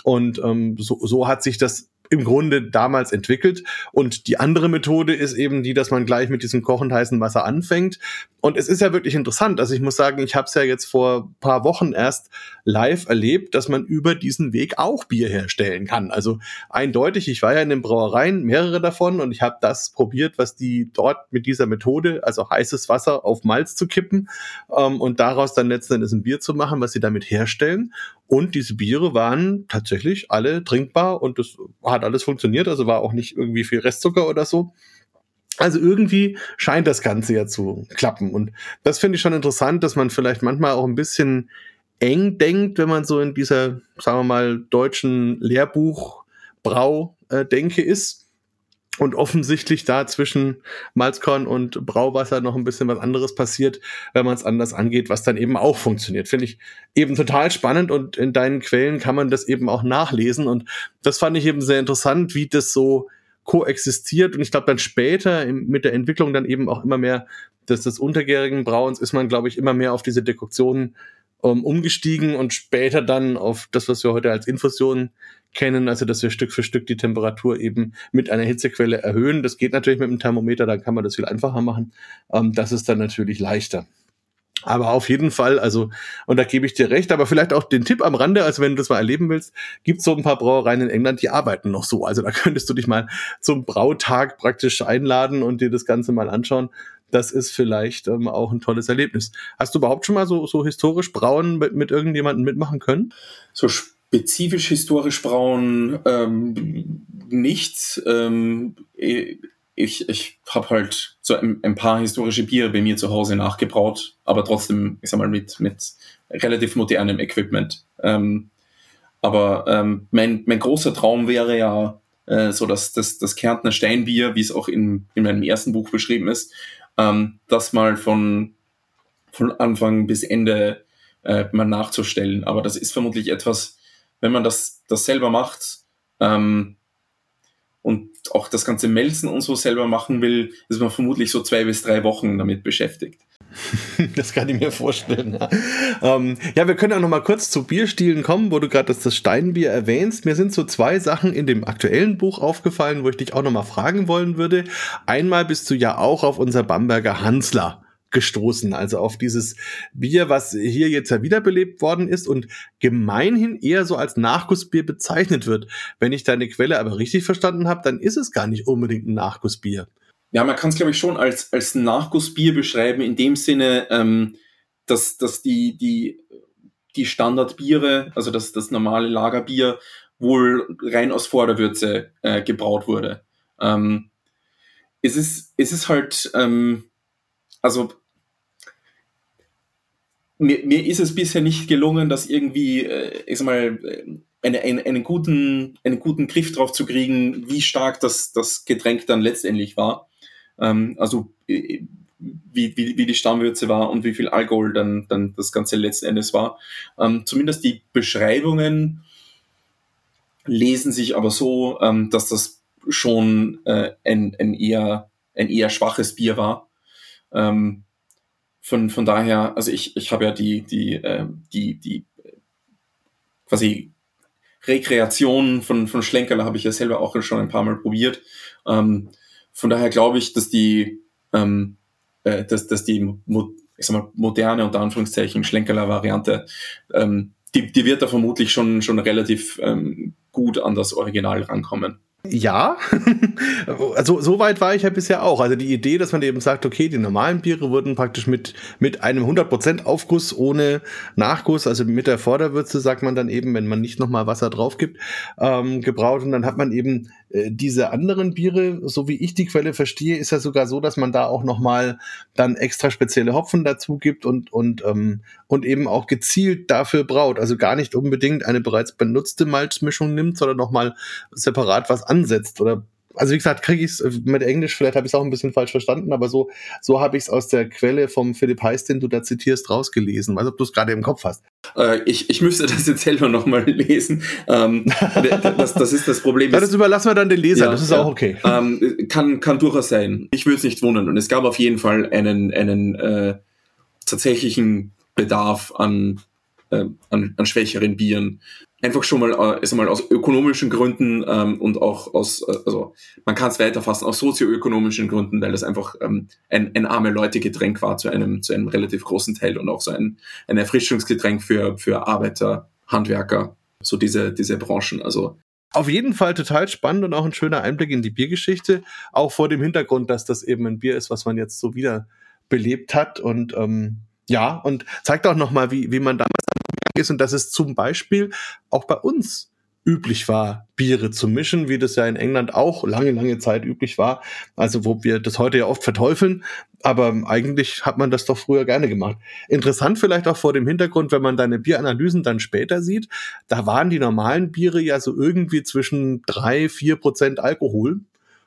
Und ähm, so, so hat sich das im Grunde damals entwickelt. Und die andere Methode ist eben die, dass man gleich mit diesem kochend heißen Wasser anfängt. Und es ist ja wirklich interessant. Also ich muss sagen, ich habe es ja jetzt vor paar Wochen erst live erlebt, dass man über diesen Weg auch Bier herstellen kann. Also eindeutig, ich war ja in den Brauereien, mehrere davon, und ich habe das probiert, was die dort mit dieser Methode, also heißes Wasser auf Malz zu kippen ähm, und daraus dann letzten Endes ein Bier zu machen, was sie damit herstellen. Und diese Biere waren tatsächlich alle trinkbar und das hat alles funktioniert. Also war auch nicht irgendwie viel Restzucker oder so. Also irgendwie scheint das Ganze ja zu klappen. Und das finde ich schon interessant, dass man vielleicht manchmal auch ein bisschen eng denkt, wenn man so in dieser, sagen wir mal, deutschen Lehrbuch-Brau-Denke ist und offensichtlich da zwischen Malzkorn und Brauwasser noch ein bisschen was anderes passiert, wenn man es anders angeht, was dann eben auch funktioniert. Finde ich eben total spannend und in deinen Quellen kann man das eben auch nachlesen und das fand ich eben sehr interessant, wie das so koexistiert und ich glaube dann später mit der Entwicklung dann eben auch immer mehr des, des untergärigen Brauens ist man glaube ich immer mehr auf diese Dekoktionen ähm, umgestiegen und später dann auf das, was wir heute als Infusion kennen, also dass wir Stück für Stück die Temperatur eben mit einer Hitzequelle erhöhen. Das geht natürlich mit dem Thermometer, dann kann man das viel einfacher machen. Ähm, das ist dann natürlich leichter. Aber auf jeden Fall, also, und da gebe ich dir recht, aber vielleicht auch den Tipp am Rande, also wenn du das mal erleben willst, gibt so ein paar Brauereien in England, die arbeiten noch so. Also da könntest du dich mal zum Brautag praktisch einladen und dir das Ganze mal anschauen das ist vielleicht ähm, auch ein tolles Erlebnis. Hast du überhaupt schon mal so, so historisch Brauen mit, mit irgendjemandem mitmachen können? So spezifisch historisch braun ähm, nicht. Ähm, ich ich habe halt so ein, ein, paar historische Biere bei mir zu Hause nachgebraut, aber trotzdem, ich sag mal, mit, mit relativ modernem Equipment. Ähm, aber ähm, mein, mein großer Traum wäre ja äh, so dass das, das Kärntner Steinbier, wie es auch in, in meinem ersten Buch beschrieben ist, ähm, das mal von, von Anfang bis Ende äh, mal nachzustellen. Aber das ist vermutlich etwas, wenn man das, das selber macht ähm, und auch das ganze Melzen und so selber machen will, ist man vermutlich so zwei bis drei Wochen damit beschäftigt. [laughs] das kann ich mir vorstellen. Ja. Ähm, ja, wir können auch noch mal kurz zu Bierstilen kommen, wo du gerade das, Steinbier erwähnst. Mir sind so zwei Sachen in dem aktuellen Buch aufgefallen, wo ich dich auch noch mal fragen wollen würde. Einmal bist du ja auch auf unser Bamberger Hansler gestoßen, also auf dieses Bier, was hier jetzt ja wiederbelebt worden ist und gemeinhin eher so als Nachgussbier bezeichnet wird. Wenn ich deine Quelle aber richtig verstanden habe, dann ist es gar nicht unbedingt ein Nachgussbier. Ja, man kann es, glaube ich, schon als, als Nachgussbier beschreiben, in dem Sinne, ähm, dass, dass die, die, die Standardbiere, also das, das normale Lagerbier, wohl rein aus Vorderwürze äh, gebraut wurde. Ähm, es, ist, es ist halt, ähm, also mir, mir ist es bisher nicht gelungen, das irgendwie, äh, ich sag mal, eine, eine, einen, guten, einen guten Griff drauf zu kriegen, wie stark das, das Getränk dann letztendlich war. Ähm, also äh, wie, wie, wie die Stammwürze war und wie viel Alkohol dann, dann das Ganze letzten Endes war. Ähm, zumindest die Beschreibungen lesen sich aber so, ähm, dass das schon äh, ein, ein, eher, ein eher schwaches Bier war. Ähm, von, von daher, also ich, ich habe ja die, die, äh, die, die quasi Rekreation von, von Schlenkerler habe ich ja selber auch schon ein paar Mal probiert. Ähm, von daher glaube ich, dass die, ähm, äh, dass, dass die ich sag mal, moderne, unter Anführungszeichen, Schlenkerler-Variante, ähm, die, die wird da vermutlich schon, schon relativ ähm, gut an das Original rankommen. Ja, [laughs] also so weit war ich ja bisher auch. Also die Idee, dass man eben sagt, okay, die normalen Biere wurden praktisch mit, mit einem 100% Aufguss ohne Nachguss, also mit der Vorderwürze, sagt man dann eben, wenn man nicht nochmal Wasser drauf gibt, ähm, gebraut. Und dann hat man eben diese anderen Biere, so wie ich die Quelle verstehe, ist ja sogar so, dass man da auch nochmal dann extra spezielle Hopfen dazu gibt und, und, ähm, und eben auch gezielt dafür braut. Also gar nicht unbedingt eine bereits benutzte Malzmischung nimmt, sondern nochmal separat was ansetzt oder also wie gesagt, kriege ich es äh, mit Englisch, vielleicht habe ich es auch ein bisschen falsch verstanden, aber so, so habe ich es aus der Quelle vom Philipp Heiß, den du da zitierst, rausgelesen. Weiß ob du es gerade im Kopf hast. Äh, ich, ich müsste das jetzt selber nochmal lesen. Ähm, das, das ist das Problem. ja, das überlassen wir dann den Lesern, ja, das ist ja. auch okay. Ähm, kann, kann durchaus sein. Ich würde es nicht wundern. Und es gab auf jeden Fall einen, einen äh, tatsächlichen Bedarf an, äh, an, an schwächeren Bieren einfach schon mal, äh, ist mal aus ökonomischen Gründen ähm, und auch aus, äh, also man kann es weiterfassen, aus sozioökonomischen Gründen, weil das einfach ähm, ein, ein arme Leute-Getränk war zu einem, zu einem relativ großen Teil und auch so ein, ein Erfrischungsgetränk für, für Arbeiter, Handwerker, so diese, diese Branchen. Also auf jeden Fall total spannend und auch ein schöner Einblick in die Biergeschichte, auch vor dem Hintergrund, dass das eben ein Bier ist, was man jetzt so wieder belebt hat und ähm, ja, und zeigt auch nochmal, wie, wie man damals ist und dass es zum Beispiel auch bei uns üblich war, Biere zu mischen, wie das ja in England auch lange, lange Zeit üblich war. Also wo wir das heute ja oft verteufeln, aber eigentlich hat man das doch früher gerne gemacht. Interessant vielleicht auch vor dem Hintergrund, wenn man deine Bieranalysen dann später sieht, da waren die normalen Biere ja so irgendwie zwischen drei, vier Prozent Alkohol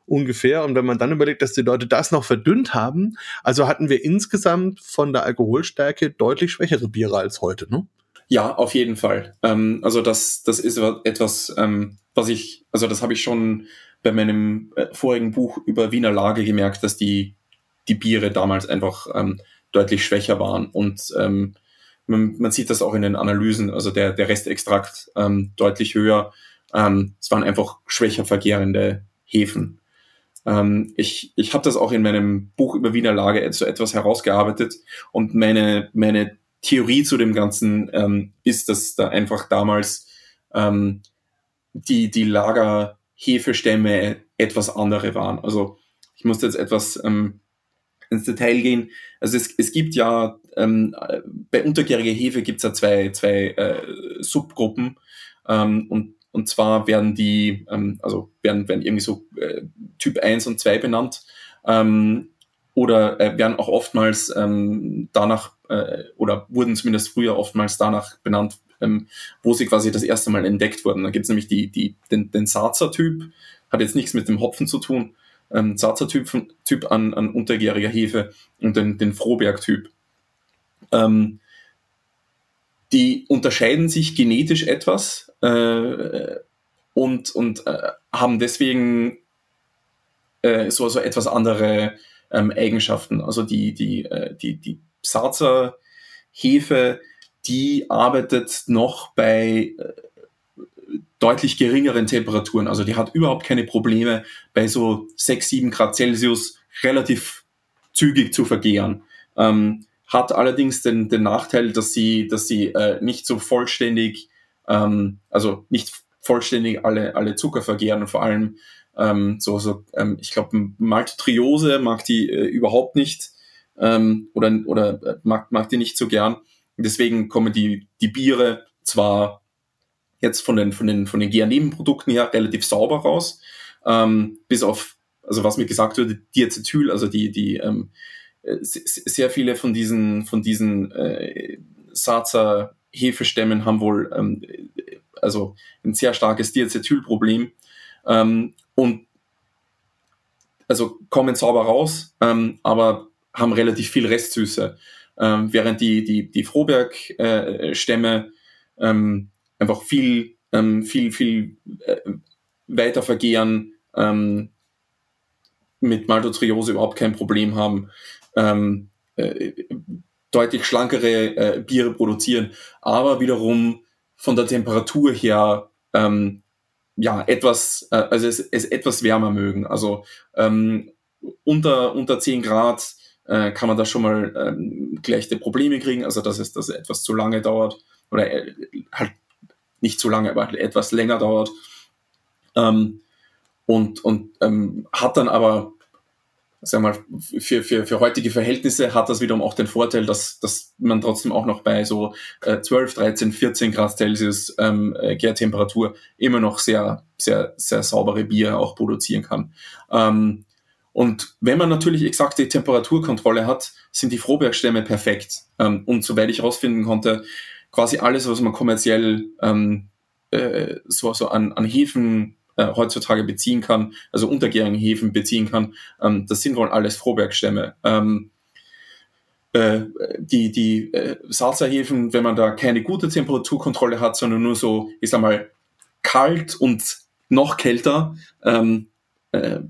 ungefähr. Und wenn man dann überlegt, dass die Leute das noch verdünnt haben, also hatten wir insgesamt von der Alkoholstärke deutlich schwächere Biere als heute, ne? Ja, auf jeden Fall. Ähm, also das, das ist etwas, ähm, was ich, also das habe ich schon bei meinem äh, vorigen Buch über Wiener Lage gemerkt, dass die, die Biere damals einfach ähm, deutlich schwächer waren. Und ähm, man, man sieht das auch in den Analysen, also der, der Restextrakt ähm, deutlich höher. Ähm, es waren einfach schwächer vergärende Hefen. Ähm, ich ich habe das auch in meinem Buch über Wiener Lage so etwas herausgearbeitet und meine, meine Theorie zu dem Ganzen ähm, ist, dass da einfach damals ähm, die, die Lagerhefestämme etwas andere waren. Also ich muss jetzt etwas ähm, ins Detail gehen. Also es, es gibt ja, ähm, bei untergäriger Hefe gibt es ja zwei, zwei äh, Subgruppen. Ähm, und, und zwar werden die, ähm, also werden, werden irgendwie so äh, Typ 1 und 2 benannt. Ähm, oder äh, werden auch oftmals ähm, danach äh, oder wurden zumindest früher oftmals danach benannt, ähm, wo sie quasi das erste Mal entdeckt wurden. Da gibt es nämlich die, die, den, den Sarzer-Typ, hat jetzt nichts mit dem Hopfen zu tun, ähm, Sarzer-Typ typ an, an untergäriger Hefe und den, den Frohberg-Typ. Ähm, die unterscheiden sich genetisch etwas äh, und, und äh, haben deswegen äh, so, so etwas andere ähm, Eigenschaften. Also die, die, äh, die, die Sarzer Hefe, die arbeitet noch bei äh, deutlich geringeren Temperaturen. Also die hat überhaupt keine Probleme bei so 6, 7 Grad Celsius relativ zügig zu vergären. Ähm, hat allerdings den, den Nachteil, dass sie, dass sie äh, nicht so vollständig, ähm, also nicht vollständig alle, alle Zucker vergären und vor allem ähm, so, so ähm, ich glaube, Maltotriose mag die äh, überhaupt nicht ähm, oder, oder äh, mag, mag die nicht so gern. Deswegen kommen die, die Biere zwar jetzt von den, von den, von den GA-Nebenprodukten her relativ sauber raus, ähm, bis auf, also was mir gesagt wurde, Diacetyl, also die, die ähm, äh, sehr viele von diesen, von diesen äh, Sarzer Hefestämmen haben wohl ähm, also ein sehr starkes Diacetylproblem ähm, und also kommen sauber raus, ähm, aber haben relativ viel Restsüße. Ähm, während die, die, die Frohberg-Stämme äh, ähm, einfach viel, ähm, viel, viel äh, weiter vergehen, ähm, mit Maltotriose überhaupt kein Problem haben, ähm, äh, deutlich schlankere äh, Biere produzieren, aber wiederum von der Temperatur her ähm, ja, etwas, äh, also es, es etwas wärmer mögen. Also ähm, unter, unter 10 Grad äh, kann man da schon mal ähm, gleiche Probleme kriegen, also dass es, etwas zu lange dauert oder äh, halt nicht zu lange, aber etwas länger dauert. Ähm, und und ähm, hat dann aber sagen wir mal, für, für, für heutige Verhältnisse hat das wiederum auch den Vorteil, dass, dass man trotzdem auch noch bei so äh, 12, 13, 14 Grad Celsius ähm, äh, Gärtemperatur immer noch sehr, sehr, sehr saubere Bier auch produzieren kann. Ähm, und wenn man natürlich exakte Temperaturkontrolle hat, sind die Frohbergstämme perfekt. Ähm, und soweit ich herausfinden konnte, quasi alles, was man kommerziell ähm, äh, so, so an, an Hefen äh, heutzutage beziehen kann, also untergärigen Hefen beziehen kann, ähm, das sind wohl alles Frohbergstämme. Ähm, äh, die die äh, Salzerhefen, wenn man da keine gute Temperaturkontrolle hat, sondern nur so, ich sag mal, kalt und noch kälter ähm, äh,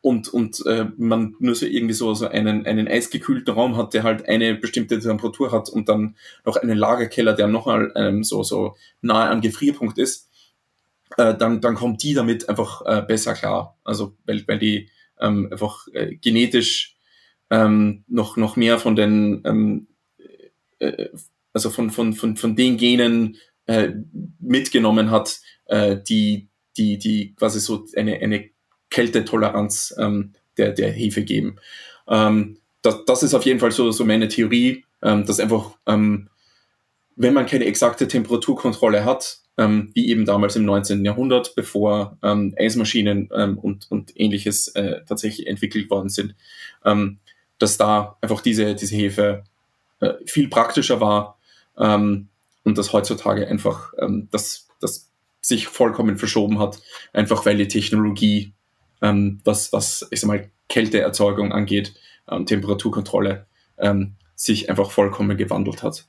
und, und äh, man nur so irgendwie so, so einen, einen eisgekühlten Raum hat, der halt eine bestimmte Temperatur hat und dann noch einen Lagerkeller, der nochmal ähm, so, so nahe am Gefrierpunkt ist, äh, dann, dann kommt die damit einfach äh, besser klar. Also weil, weil die ähm, einfach äh, genetisch ähm, noch, noch mehr von den, ähm, äh, also von, von, von, von den Genen äh, mitgenommen hat, äh, die, die, die quasi so eine, eine Kältetoleranz ähm, der, der Hefe geben. Ähm, das, das ist auf jeden Fall so, so meine Theorie, ähm, dass einfach, ähm, wenn man keine exakte Temperaturkontrolle hat, ähm, wie eben damals im 19. Jahrhundert, bevor ähm, Eismaschinen ähm, und, und ähnliches äh, tatsächlich entwickelt worden sind, ähm, dass da einfach diese, diese Hefe äh, viel praktischer war ähm, und dass heutzutage einfach ähm, das, das sich vollkommen verschoben hat, einfach weil die Technologie, ähm, was, was ich sag mal, Kälteerzeugung angeht, ähm, Temperaturkontrolle, ähm, sich einfach vollkommen gewandelt hat.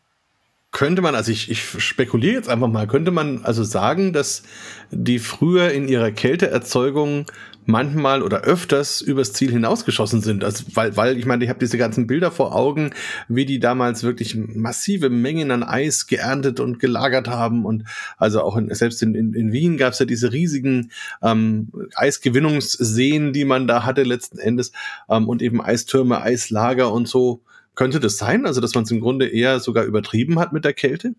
Könnte man, also ich, ich spekuliere jetzt einfach mal, könnte man also sagen, dass die früher in ihrer Kälteerzeugung manchmal oder öfters übers Ziel hinausgeschossen sind. Also, weil, weil ich meine, ich habe diese ganzen Bilder vor Augen, wie die damals wirklich massive Mengen an Eis geerntet und gelagert haben. Und also auch in, selbst in, in, in Wien gab es ja diese riesigen ähm, Eisgewinnungsseen, die man da hatte letzten Endes. Ähm, und eben Eistürme, Eislager und so. Könnte das sein? Also, dass man es im Grunde eher sogar übertrieben hat mit der Kälte?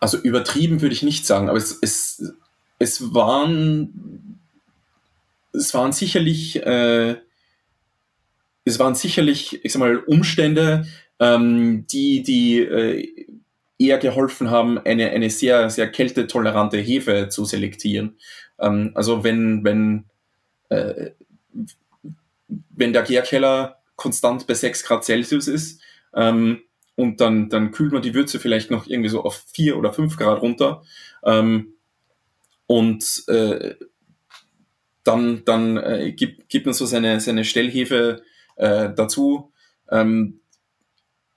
Also übertrieben würde ich nicht sagen, aber es, es, es waren es waren sicherlich äh, es waren sicherlich, ich sag mal, Umstände, ähm, die die äh, eher geholfen haben, eine, eine sehr, sehr kältetolerante Hefe zu selektieren. Ähm, also wenn, wenn, äh, wenn der Gärkeller konstant bei 6 Grad Celsius ist ähm, und dann, dann kühlt man die Würze vielleicht noch irgendwie so auf 4 oder 5 Grad runter ähm, und äh, dann, dann äh, gibt, gibt man so seine, seine Stellhefe äh, dazu. Ähm,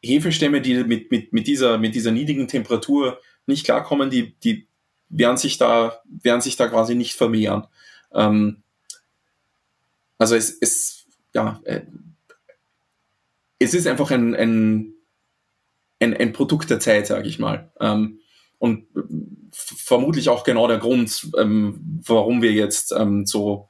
Hefestämme, die mit, mit, mit, dieser, mit dieser niedrigen Temperatur nicht klarkommen, die, die werden sich da, werden sich da quasi nicht vermehren. Ähm, also es, es, ja, äh, es ist einfach ein, ein, ein, ein Produkt der Zeit, sage ich mal. Ähm, und vermutlich auch genau der Grund, ähm, warum wir jetzt ähm, so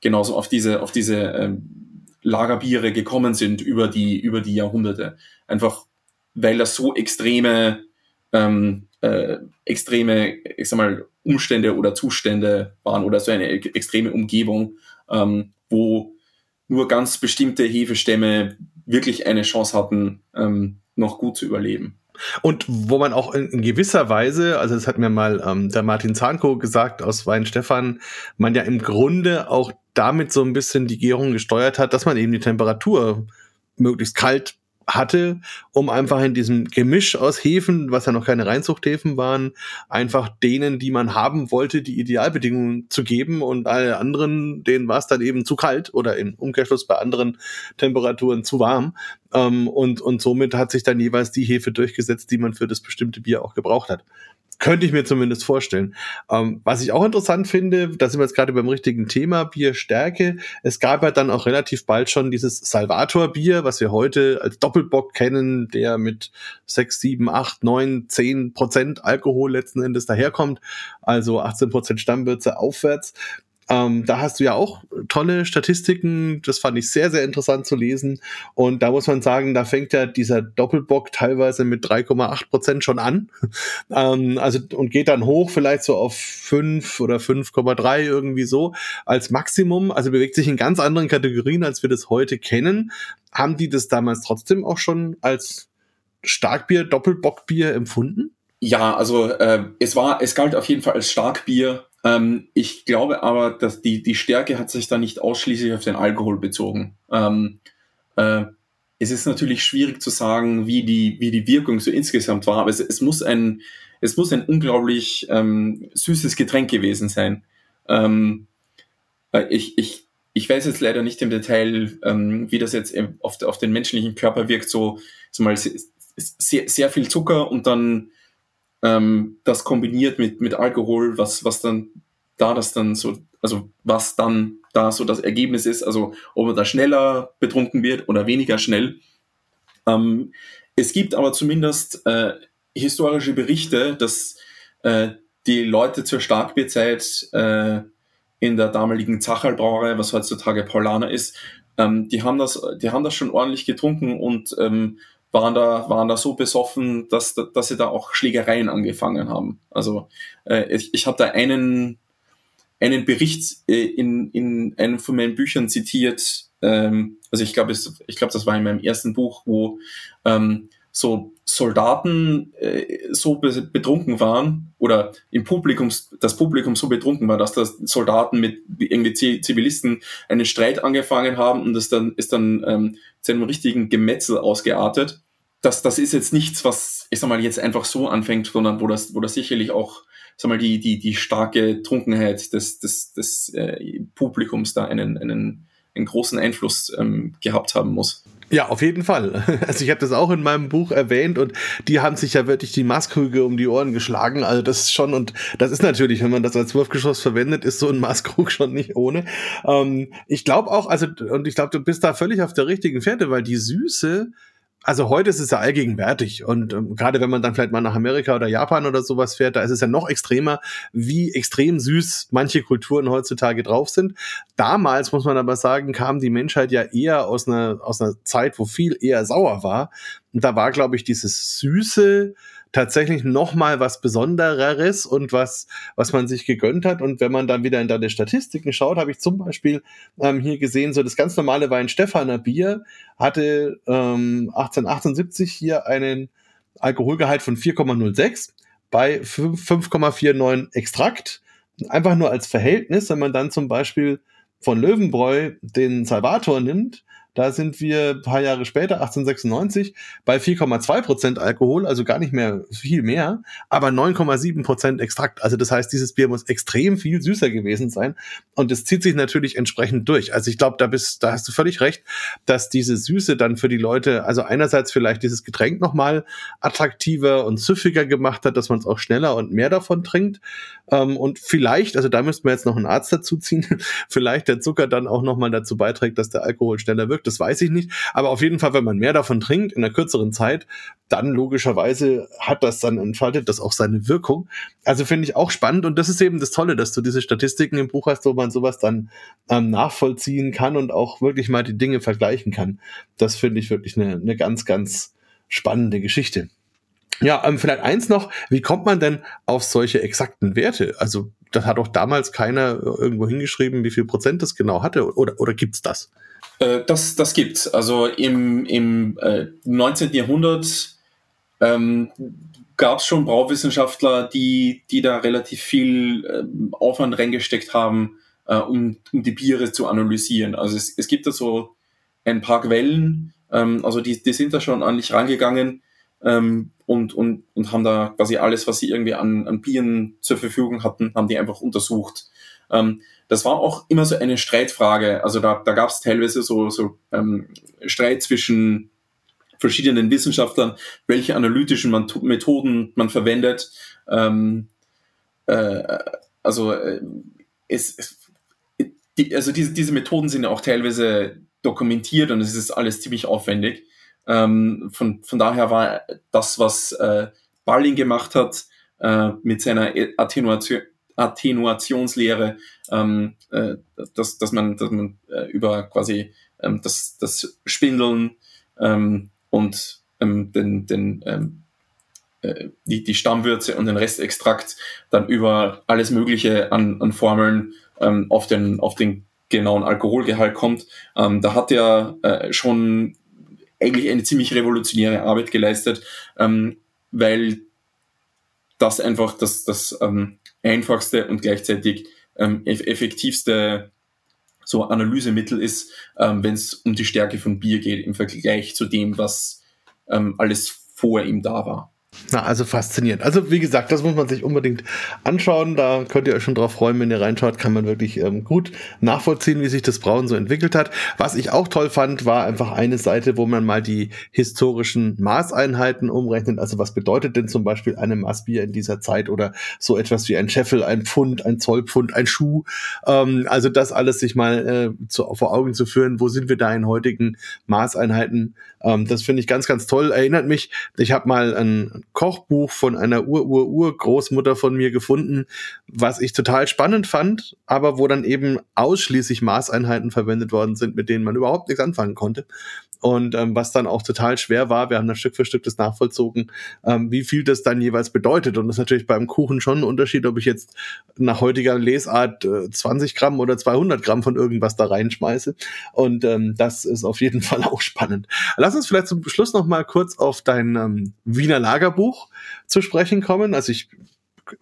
genauso auf diese, auf diese ähm, Lagerbiere gekommen sind über die, über die Jahrhunderte. Einfach, weil das so extreme, ähm, äh, extreme, ich sag mal, Umstände oder Zustände waren oder so eine extreme Umgebung, ähm, wo nur ganz bestimmte Hefestämme wirklich eine Chance hatten, ähm, noch gut zu überleben. Und wo man auch in, gewisser Weise, also das hat mir mal ähm, der Martin Zahnko gesagt aus Weinstefan, man ja im Grunde auch damit so ein bisschen die Gärung gesteuert hat, dass man eben die Temperatur möglichst kalt hatte, um einfach in diesem Gemisch aus Hefen, was ja noch keine Reinzuchthäfen waren, einfach denen, die man haben wollte, die Idealbedingungen zu geben und alle anderen, denen war es dann eben zu kalt oder im Umkehrschluss bei anderen Temperaturen zu warm. Ähm, und, und somit hat sich dann jeweils die Hefe durchgesetzt, die man für das bestimmte Bier auch gebraucht hat. Könnte ich mir zumindest vorstellen. Ähm, was ich auch interessant finde, da sind wir jetzt gerade beim richtigen Thema, Bierstärke. Es gab ja dann auch relativ bald schon dieses Salvator-Bier, was wir heute als Doppelbock kennen, der mit 6, 7, 8, 9, 10 Prozent Alkohol letzten Endes daherkommt. Also 18 Prozent Stammwürze aufwärts. Ähm, da hast du ja auch tolle Statistiken. Das fand ich sehr, sehr interessant zu lesen. Und da muss man sagen, da fängt ja dieser Doppelbock teilweise mit 3,8 Prozent schon an. [laughs] ähm, also und geht dann hoch vielleicht so auf 5 oder 5,3 irgendwie so als Maximum. Also bewegt sich in ganz anderen Kategorien, als wir das heute kennen. Haben die das damals trotzdem auch schon als Starkbier, Doppelbockbier empfunden? Ja, also äh, es war, es galt auf jeden Fall als Starkbier. Ähm, ich glaube aber, dass die, die Stärke hat sich da nicht ausschließlich auf den Alkohol bezogen. Ähm, äh, es ist natürlich schwierig zu sagen, wie die, wie die Wirkung so insgesamt war, aber es, es muss ein, es muss ein unglaublich ähm, süßes Getränk gewesen sein. Ähm, äh, ich, ich, ich weiß jetzt leider nicht im Detail, ähm, wie das jetzt auf, auf den menschlichen Körper wirkt, so, so mal sehr, sehr viel Zucker und dann ähm, das kombiniert mit, mit Alkohol, was, was dann da das dann so, also was dann da so das Ergebnis ist, also ob man da schneller betrunken wird oder weniger schnell. Ähm, es gibt aber zumindest äh, historische Berichte, dass äh, die Leute zur Starkbierzeit äh, in der damaligen Zacherlbrauerei, was heutzutage Paulaner ist, ähm, die haben das, die haben das schon ordentlich getrunken und ähm, waren da, waren da so besoffen, dass, dass sie da auch Schlägereien angefangen haben. Also äh, ich, ich habe da einen, einen Bericht äh, in, in einem von meinen Büchern zitiert. Ähm, also ich glaube, ich glaube, das war in meinem ersten Buch, wo ähm, so Soldaten äh, so betrunken waren oder im Publikum, das Publikum so betrunken war, dass das Soldaten mit irgendwie Zivilisten einen Streit angefangen haben und das dann ist dann ähm, zu einem richtigen Gemetzel ausgeartet. Das, das ist jetzt nichts, was, ich sag mal, jetzt einfach so anfängt, sondern wo das, wo das sicherlich auch, sag mal, die, die, die starke Trunkenheit des, des, des äh, Publikums da einen, einen, einen großen Einfluss ähm, gehabt haben muss. Ja, auf jeden Fall. [laughs] Also ich habe das auch in meinem Buch erwähnt und die haben sich ja wirklich die Maßkrüge um die Ohren geschlagen. Also das ist schon, und das ist natürlich, wenn man das als Wurfgeschoss verwendet, ist so ein Maßkrug schon nicht ohne. Ähm, ich glaube auch, also, und ich glaube, du bist da völlig auf der richtigen Fährte, weil die Süße also heute ist es ja allgegenwärtig und ähm, gerade wenn man dann vielleicht mal nach Amerika oder Japan oder sowas fährt, da ist es ja noch extremer, wie extrem süß manche Kulturen heutzutage drauf sind. Damals muss man aber sagen, kam die Menschheit ja eher aus einer aus einer Zeit, wo viel eher sauer war und da war glaube ich dieses süße tatsächlich noch mal was Besondereres und was, was man sich gegönnt hat. Und wenn man dann wieder in deine Statistiken schaut, habe ich zum Beispiel ähm, hier gesehen, so das ganz normale Wein Stefaner Bier hatte ähm, 1878 hier einen Alkoholgehalt von 4,06 bei 5,49 Extrakt. Einfach nur als Verhältnis, wenn man dann zum Beispiel von Löwenbräu den Salvator nimmt, da sind wir ein paar Jahre später, 1896, bei 4,2 Prozent Alkohol, also gar nicht mehr viel mehr, aber 9,7 Prozent Extrakt. Also das heißt, dieses Bier muss extrem viel süßer gewesen sein und es zieht sich natürlich entsprechend durch. Also ich glaube, da bist, da hast du völlig recht, dass diese Süße dann für die Leute, also einerseits vielleicht dieses Getränk nochmal attraktiver und süffiger gemacht hat, dass man es auch schneller und mehr davon trinkt ähm, und vielleicht, also da müsste man jetzt noch einen Arzt dazu ziehen, [laughs] vielleicht der Zucker dann auch nochmal dazu beiträgt, dass der Alkohol schneller wirkt wirkt, das weiß ich nicht. Aber auf jeden Fall, wenn man mehr davon trinkt in einer kürzeren Zeit, dann logischerweise hat das dann entfaltet das auch seine Wirkung. Also finde ich auch spannend und das ist eben das Tolle, dass du diese Statistiken im Buch hast, wo man sowas dann ähm, nachvollziehen kann und auch wirklich mal die Dinge vergleichen kann. Das finde ich wirklich eine, eine ganz, ganz spannende Geschichte. Ja, ähm, vielleicht eins noch, wie kommt man denn auf solche exakten Werte? Also das hat doch damals keiner irgendwo hingeschrieben, wie viel Prozent das genau hatte, oder, oder gibt's das? Äh, das, das gibt's. Also im, im äh, 19. Jahrhundert ähm, gab es schon Brauwissenschaftler, die, die da relativ viel äh, Aufwand reingesteckt haben, äh, um, um die Biere zu analysieren. Also es, es gibt da so ein paar Quellen, ähm, also die, die sind da schon an dich rangegangen ähm, und, und, und haben da quasi alles, was sie irgendwie an, an Bieren zur Verfügung hatten, haben die einfach untersucht. Ähm, das war auch immer so eine Streitfrage. Also da, da gab es teilweise so, so ähm, Streit zwischen verschiedenen Wissenschaftlern, welche analytischen man Methoden man verwendet. Ähm, äh, also äh, es, es die, also diese, diese Methoden sind ja auch teilweise dokumentiert und es ist alles ziemlich aufwendig. Ähm, von, von daher war das, was äh, Balling gemacht hat, äh, mit seiner Attenuation, Attenuationslehre, ähm, äh, dass, dass man, dass man äh, über quasi ähm, das, das Spindeln ähm, und ähm, den, den, ähm, äh, die, die Stammwürze und den Restextrakt dann über alles Mögliche an, an Formeln ähm, auf, den, auf den genauen Alkoholgehalt kommt. Ähm, da hat er äh, schon eigentlich eine ziemlich revolutionäre Arbeit geleistet, ähm, weil das einfach das, das ähm, einfachste und gleichzeitig ähm, effektivste so Analysemittel ist, ähm, wenn es um die Stärke von Bier geht im Vergleich zu dem, was ähm, alles vor ihm da war. Na, also faszinierend. Also wie gesagt, das muss man sich unbedingt anschauen. Da könnt ihr euch schon drauf freuen, wenn ihr reinschaut, kann man wirklich ähm, gut nachvollziehen, wie sich das Brauen so entwickelt hat. Was ich auch toll fand, war einfach eine Seite, wo man mal die historischen Maßeinheiten umrechnet. Also was bedeutet denn zum Beispiel eine Maßbier in dieser Zeit oder so etwas wie ein Scheffel, ein Pfund, ein Zollpfund, ein Schuh. Ähm, also das alles sich mal äh, zu, vor Augen zu führen. Wo sind wir da in heutigen Maßeinheiten? Ähm, das finde ich ganz, ganz toll. Erinnert mich, ich habe mal ein Kochbuch von einer Ur-Ur-Ur-Großmutter von mir gefunden, was ich total spannend fand, aber wo dann eben ausschließlich Maßeinheiten verwendet worden sind, mit denen man überhaupt nichts anfangen konnte. Und ähm, was dann auch total schwer war, wir haben dann Stück für Stück das nachvollzogen, ähm, wie viel das dann jeweils bedeutet. Und das ist natürlich beim Kuchen schon ein Unterschied, ob ich jetzt nach heutiger Lesart äh, 20 Gramm oder 200 Gramm von irgendwas da reinschmeiße. Und ähm, das ist auf jeden [laughs] Fall auch spannend. Lass uns vielleicht zum Schluss noch mal kurz auf dein ähm, Wiener Lagerbuch zu sprechen kommen. Also ich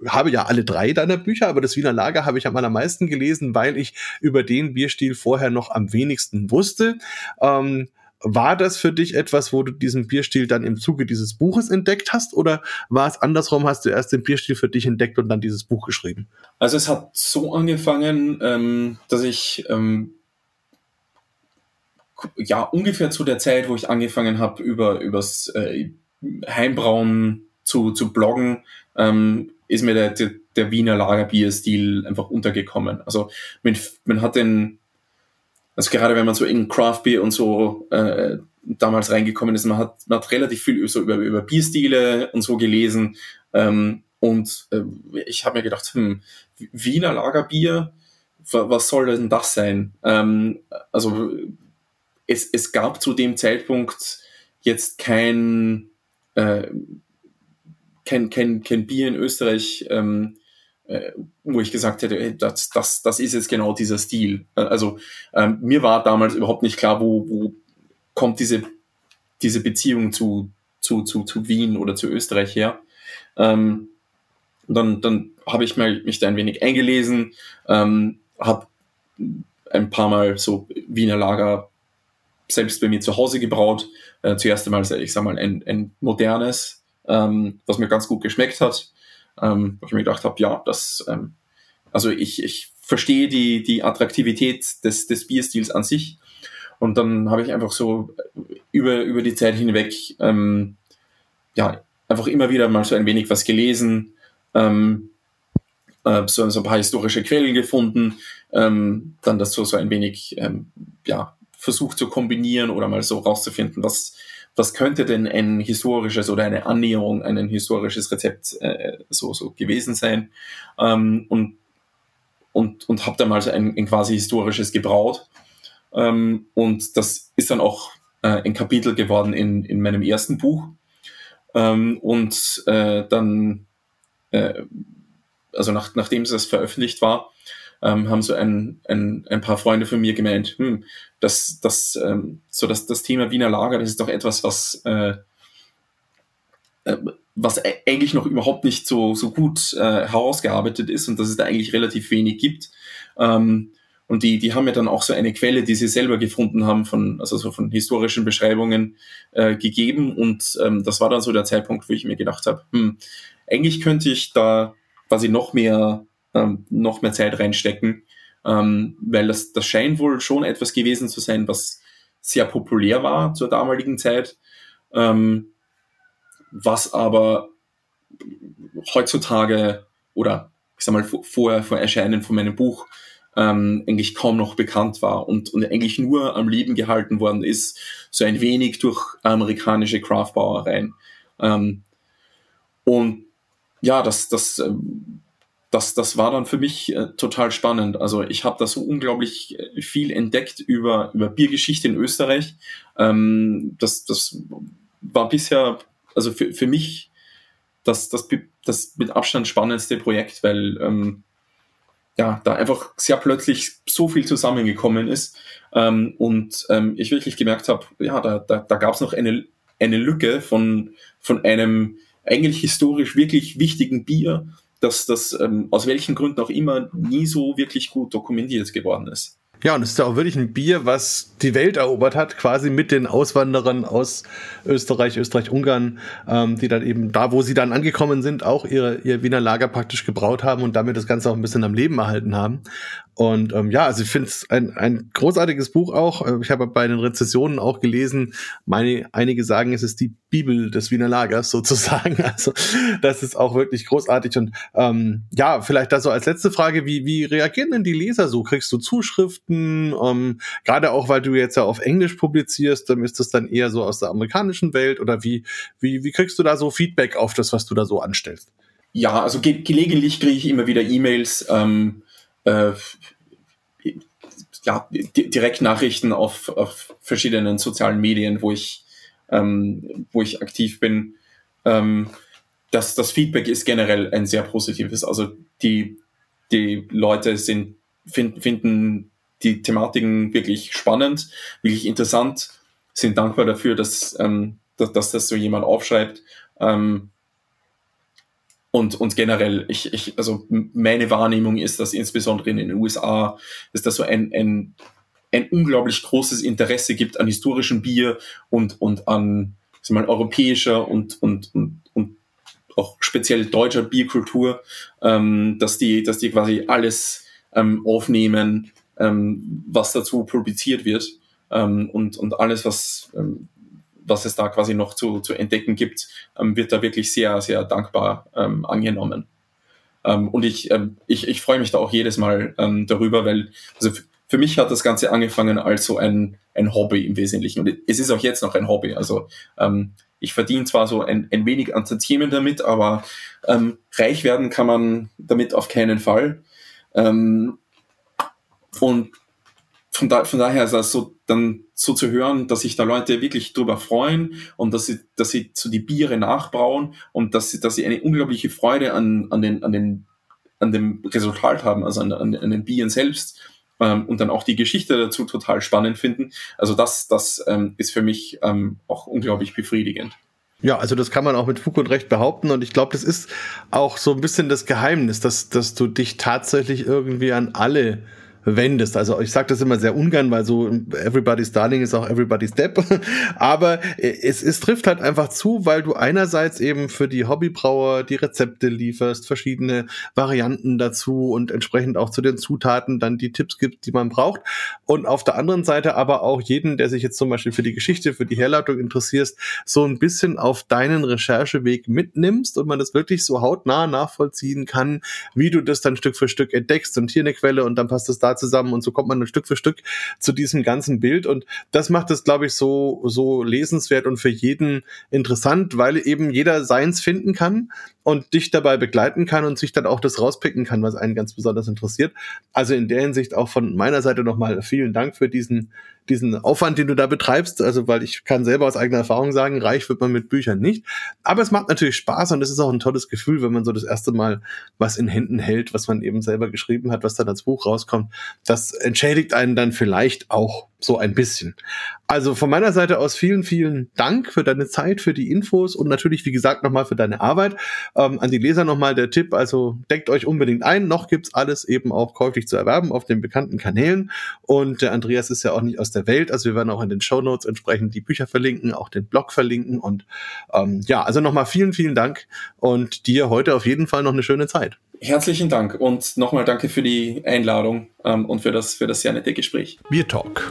habe ja alle drei deiner Bücher, aber das Wiener Lager habe ich am allermeisten gelesen, weil ich über den Bierstil vorher noch am wenigsten wusste. Ähm, war das für dich etwas, wo du diesen Bierstil dann im Zuge dieses Buches entdeckt hast oder war es andersrum, hast du erst den Bierstil für dich entdeckt und dann dieses Buch geschrieben? Also es hat so angefangen, ähm, dass ich ähm, ja ungefähr zu der Zeit, wo ich angefangen habe, über übers äh, Heimbrauen zu, zu bloggen, ähm, ist mir der, der, der Wiener Lagerbierstil einfach untergekommen. Also man, man hat den also gerade wenn man so in Craft Beer und so äh, damals reingekommen ist, man hat, man hat relativ viel so über, über Bierstile und so gelesen. Ähm, und äh, ich habe mir gedacht, hm, Wiener Lagerbier, was soll denn das sein? Ähm, also es, es gab zu dem Zeitpunkt jetzt kein, äh, kein, kein, kein Bier in Österreich, ähm, äh, wo ich gesagt hätte, das, das, das ist jetzt genau dieser Stil. Äh, also ähm, mir war damals überhaupt nicht klar, wo, wo kommt diese, diese Beziehung zu, zu, zu, zu Wien oder zu Österreich her. Ähm, dann dann habe ich mich da ein wenig eingelesen, ähm, habe ein paar Mal so Wiener Lager selbst bei mir zu Hause gebraut. Äh, zuerst einmal, ich sag mal, ein, ein modernes, ähm, was mir ganz gut geschmeckt hat. Ähm, wo ich mir gedacht habe, ja, das, ähm, also ich, ich verstehe die, die Attraktivität des, des Bierstils an sich. Und dann habe ich einfach so über, über die Zeit hinweg ähm, ja, einfach immer wieder mal so ein wenig was gelesen, ähm, äh, so, ein paar historische Quellen gefunden, ähm, dann das so, so ein wenig ähm, ja, versucht zu kombinieren oder mal so rauszufinden, was, was könnte denn ein historisches oder eine Annäherung an ein historisches Rezept äh, so, so gewesen sein. Ähm, und und, und habe dann mal so ein, ein quasi historisches gebraut. Ähm, und das ist dann auch äh, ein Kapitel geworden in, in meinem ersten Buch. Ähm, und äh, dann, äh, also nach, nachdem es veröffentlicht war, ähm, haben so ein, ein, ein paar Freunde von mir gemeint, hm, das, das, ähm, so das, das Thema Wiener Lager, das ist doch etwas, was, äh, äh, was eigentlich noch überhaupt nicht so, so gut äh, herausgearbeitet ist und dass es da eigentlich relativ wenig gibt. Ähm, und die, die haben mir dann auch so eine Quelle, die sie selber gefunden haben, von, also so von historischen Beschreibungen äh, gegeben. Und ähm, das war dann so der Zeitpunkt, wo ich mir gedacht habe, hm, eigentlich könnte ich da quasi noch mehr, ähm, noch mehr Zeit reinstecken, ähm, weil das, das scheint wohl schon etwas gewesen zu sein, was sehr populär war zur damaligen Zeit, ähm, was aber heutzutage oder ich sag mal vor, vor Erscheinen von meinem Buch ähm, eigentlich kaum noch bekannt war und, und eigentlich nur am Leben gehalten worden ist, so ein wenig durch amerikanische Craftbrauereien. Ähm, und ja, das, das, ähm, das, das war dann für mich äh, total spannend. Also ich habe da so unglaublich äh, viel entdeckt über, über Biergeschichte in Österreich. Ähm, das, das war bisher, also für, für mich das, das, das mit Abstand spannendste Projekt, weil ähm, ja, da einfach sehr plötzlich so viel zusammengekommen ist ähm, und ähm, ich wirklich gemerkt habe, ja, da, da, da gab es noch eine, eine Lücke von, von einem eigentlich historisch wirklich wichtigen Bier, das, das ähm, aus welchen Gründen auch immer nie so wirklich gut dokumentiert geworden ist. Ja, und es ist ja auch wirklich ein Bier, was die Welt erobert hat, quasi mit den Auswanderern aus Österreich, Österreich-Ungarn, ähm, die dann eben da, wo sie dann angekommen sind, auch ihre, ihr Wiener Lager praktisch gebraut haben und damit das Ganze auch ein bisschen am Leben erhalten haben. Und ähm, ja, also ich finde es ein, ein großartiges Buch auch. Äh, ich habe bei den Rezessionen auch gelesen, meine, einige sagen, es ist die Bibel des Wiener Lagers [laughs] sozusagen. Also das ist auch wirklich großartig. Und ähm, ja, vielleicht da so als letzte Frage, wie, wie reagieren denn die Leser so? Kriegst du Zuschriften? Ähm, Gerade auch, weil du jetzt ja auf Englisch publizierst, dann ist das dann eher so aus der amerikanischen Welt oder wie, wie, wie kriegst du da so Feedback auf das, was du da so anstellst? Ja, also ge gelegentlich kriege ich immer wieder E-Mails. Ähm äh, ja, Direktnachrichten auf, auf verschiedenen sozialen Medien, wo ich, ähm, wo ich aktiv bin. Ähm, das, das Feedback ist generell ein sehr positives. Also die, die Leute sind, find, finden die Thematiken wirklich spannend, wirklich interessant, sind dankbar dafür, dass, ähm, dass, dass das so jemand aufschreibt. Ähm, und, und generell, ich, ich, also meine Wahrnehmung ist, dass insbesondere in den USA, dass da so ein, ein, ein unglaublich großes Interesse gibt an historischem Bier und, und an sag mal, europäischer und, und, und, und auch speziell deutscher Bierkultur, ähm, dass, die, dass die quasi alles ähm, aufnehmen, ähm, was dazu publiziert wird ähm, und, und alles, was ähm, was es da quasi noch zu, zu entdecken gibt, ähm, wird da wirklich sehr, sehr dankbar ähm, angenommen. Ähm, und ich, ähm, ich, ich freue mich da auch jedes Mal ähm, darüber, weil also für mich hat das Ganze angefangen als so ein, ein Hobby im Wesentlichen. Und es ist auch jetzt noch ein Hobby. Also ich verdiene zwar so ein, ein wenig an Tantiemen damit, aber reich werden kann man damit auf keinen Fall. Und von, da, von daher ist das so dann so zu hören, dass sich da Leute wirklich drüber freuen und dass sie, dass sie so die Biere nachbrauen und dass sie, dass sie eine unglaubliche Freude an, an den, an den, an dem Resultat haben, also an, an, an den Bieren selbst ähm, und dann auch die Geschichte dazu total spannend finden. Also das, das ähm, ist für mich ähm, auch unglaublich befriedigend. Ja, also das kann man auch mit Fug und Recht behaupten und ich glaube, das ist auch so ein bisschen das Geheimnis, dass, dass du dich tatsächlich irgendwie an alle wendest. Also ich sage das immer sehr ungern, weil so Everybody's Darling ist auch Everybody's Depp. [laughs] Aber es, es trifft halt einfach zu, weil du einerseits eben für die Hobbybrauer die Rezepte lieferst, verschiedene Varianten dazu und entsprechend auch zu den Zutaten dann die Tipps gibt, die man braucht. Und auf der anderen Seite aber auch jeden, der sich jetzt zum Beispiel für die Geschichte, für die Herleitung interessierst, so ein bisschen auf deinen Rechercheweg mitnimmst und man das wirklich so hautnah nachvollziehen kann, wie du das dann Stück für Stück entdeckst und hier eine Quelle und dann passt es zusammen und so kommt man dann Stück für Stück zu diesem ganzen Bild. Und das macht es, glaube ich, so, so lesenswert und für jeden interessant, weil eben jeder seins finden kann und dich dabei begleiten kann und sich dann auch das rauspicken kann, was einen ganz besonders interessiert. Also in der Hinsicht auch von meiner Seite nochmal vielen Dank für diesen diesen Aufwand, den du da betreibst, also weil ich kann selber aus eigener Erfahrung sagen, reich wird man mit Büchern nicht. Aber es macht natürlich Spaß und es ist auch ein tolles Gefühl, wenn man so das erste Mal was in Händen hält, was man eben selber geschrieben hat, was dann als Buch rauskommt. Das entschädigt einen dann vielleicht auch so ein bisschen. Also von meiner Seite aus vielen, vielen Dank für deine Zeit, für die Infos und natürlich, wie gesagt, nochmal für deine Arbeit. Ähm, an die Leser nochmal der Tipp, also deckt euch unbedingt ein. Noch gibt's alles eben auch käuflich zu erwerben auf den bekannten Kanälen. Und der Andreas ist ja auch nicht aus der Welt. Also wir werden auch in den Show Notes entsprechend die Bücher verlinken, auch den Blog verlinken. Und ähm, ja, also nochmal vielen, vielen Dank und dir heute auf jeden Fall noch eine schöne Zeit. Herzlichen Dank und nochmal danke für die Einladung ähm, und für das, für das sehr nette Gespräch. Bier Talk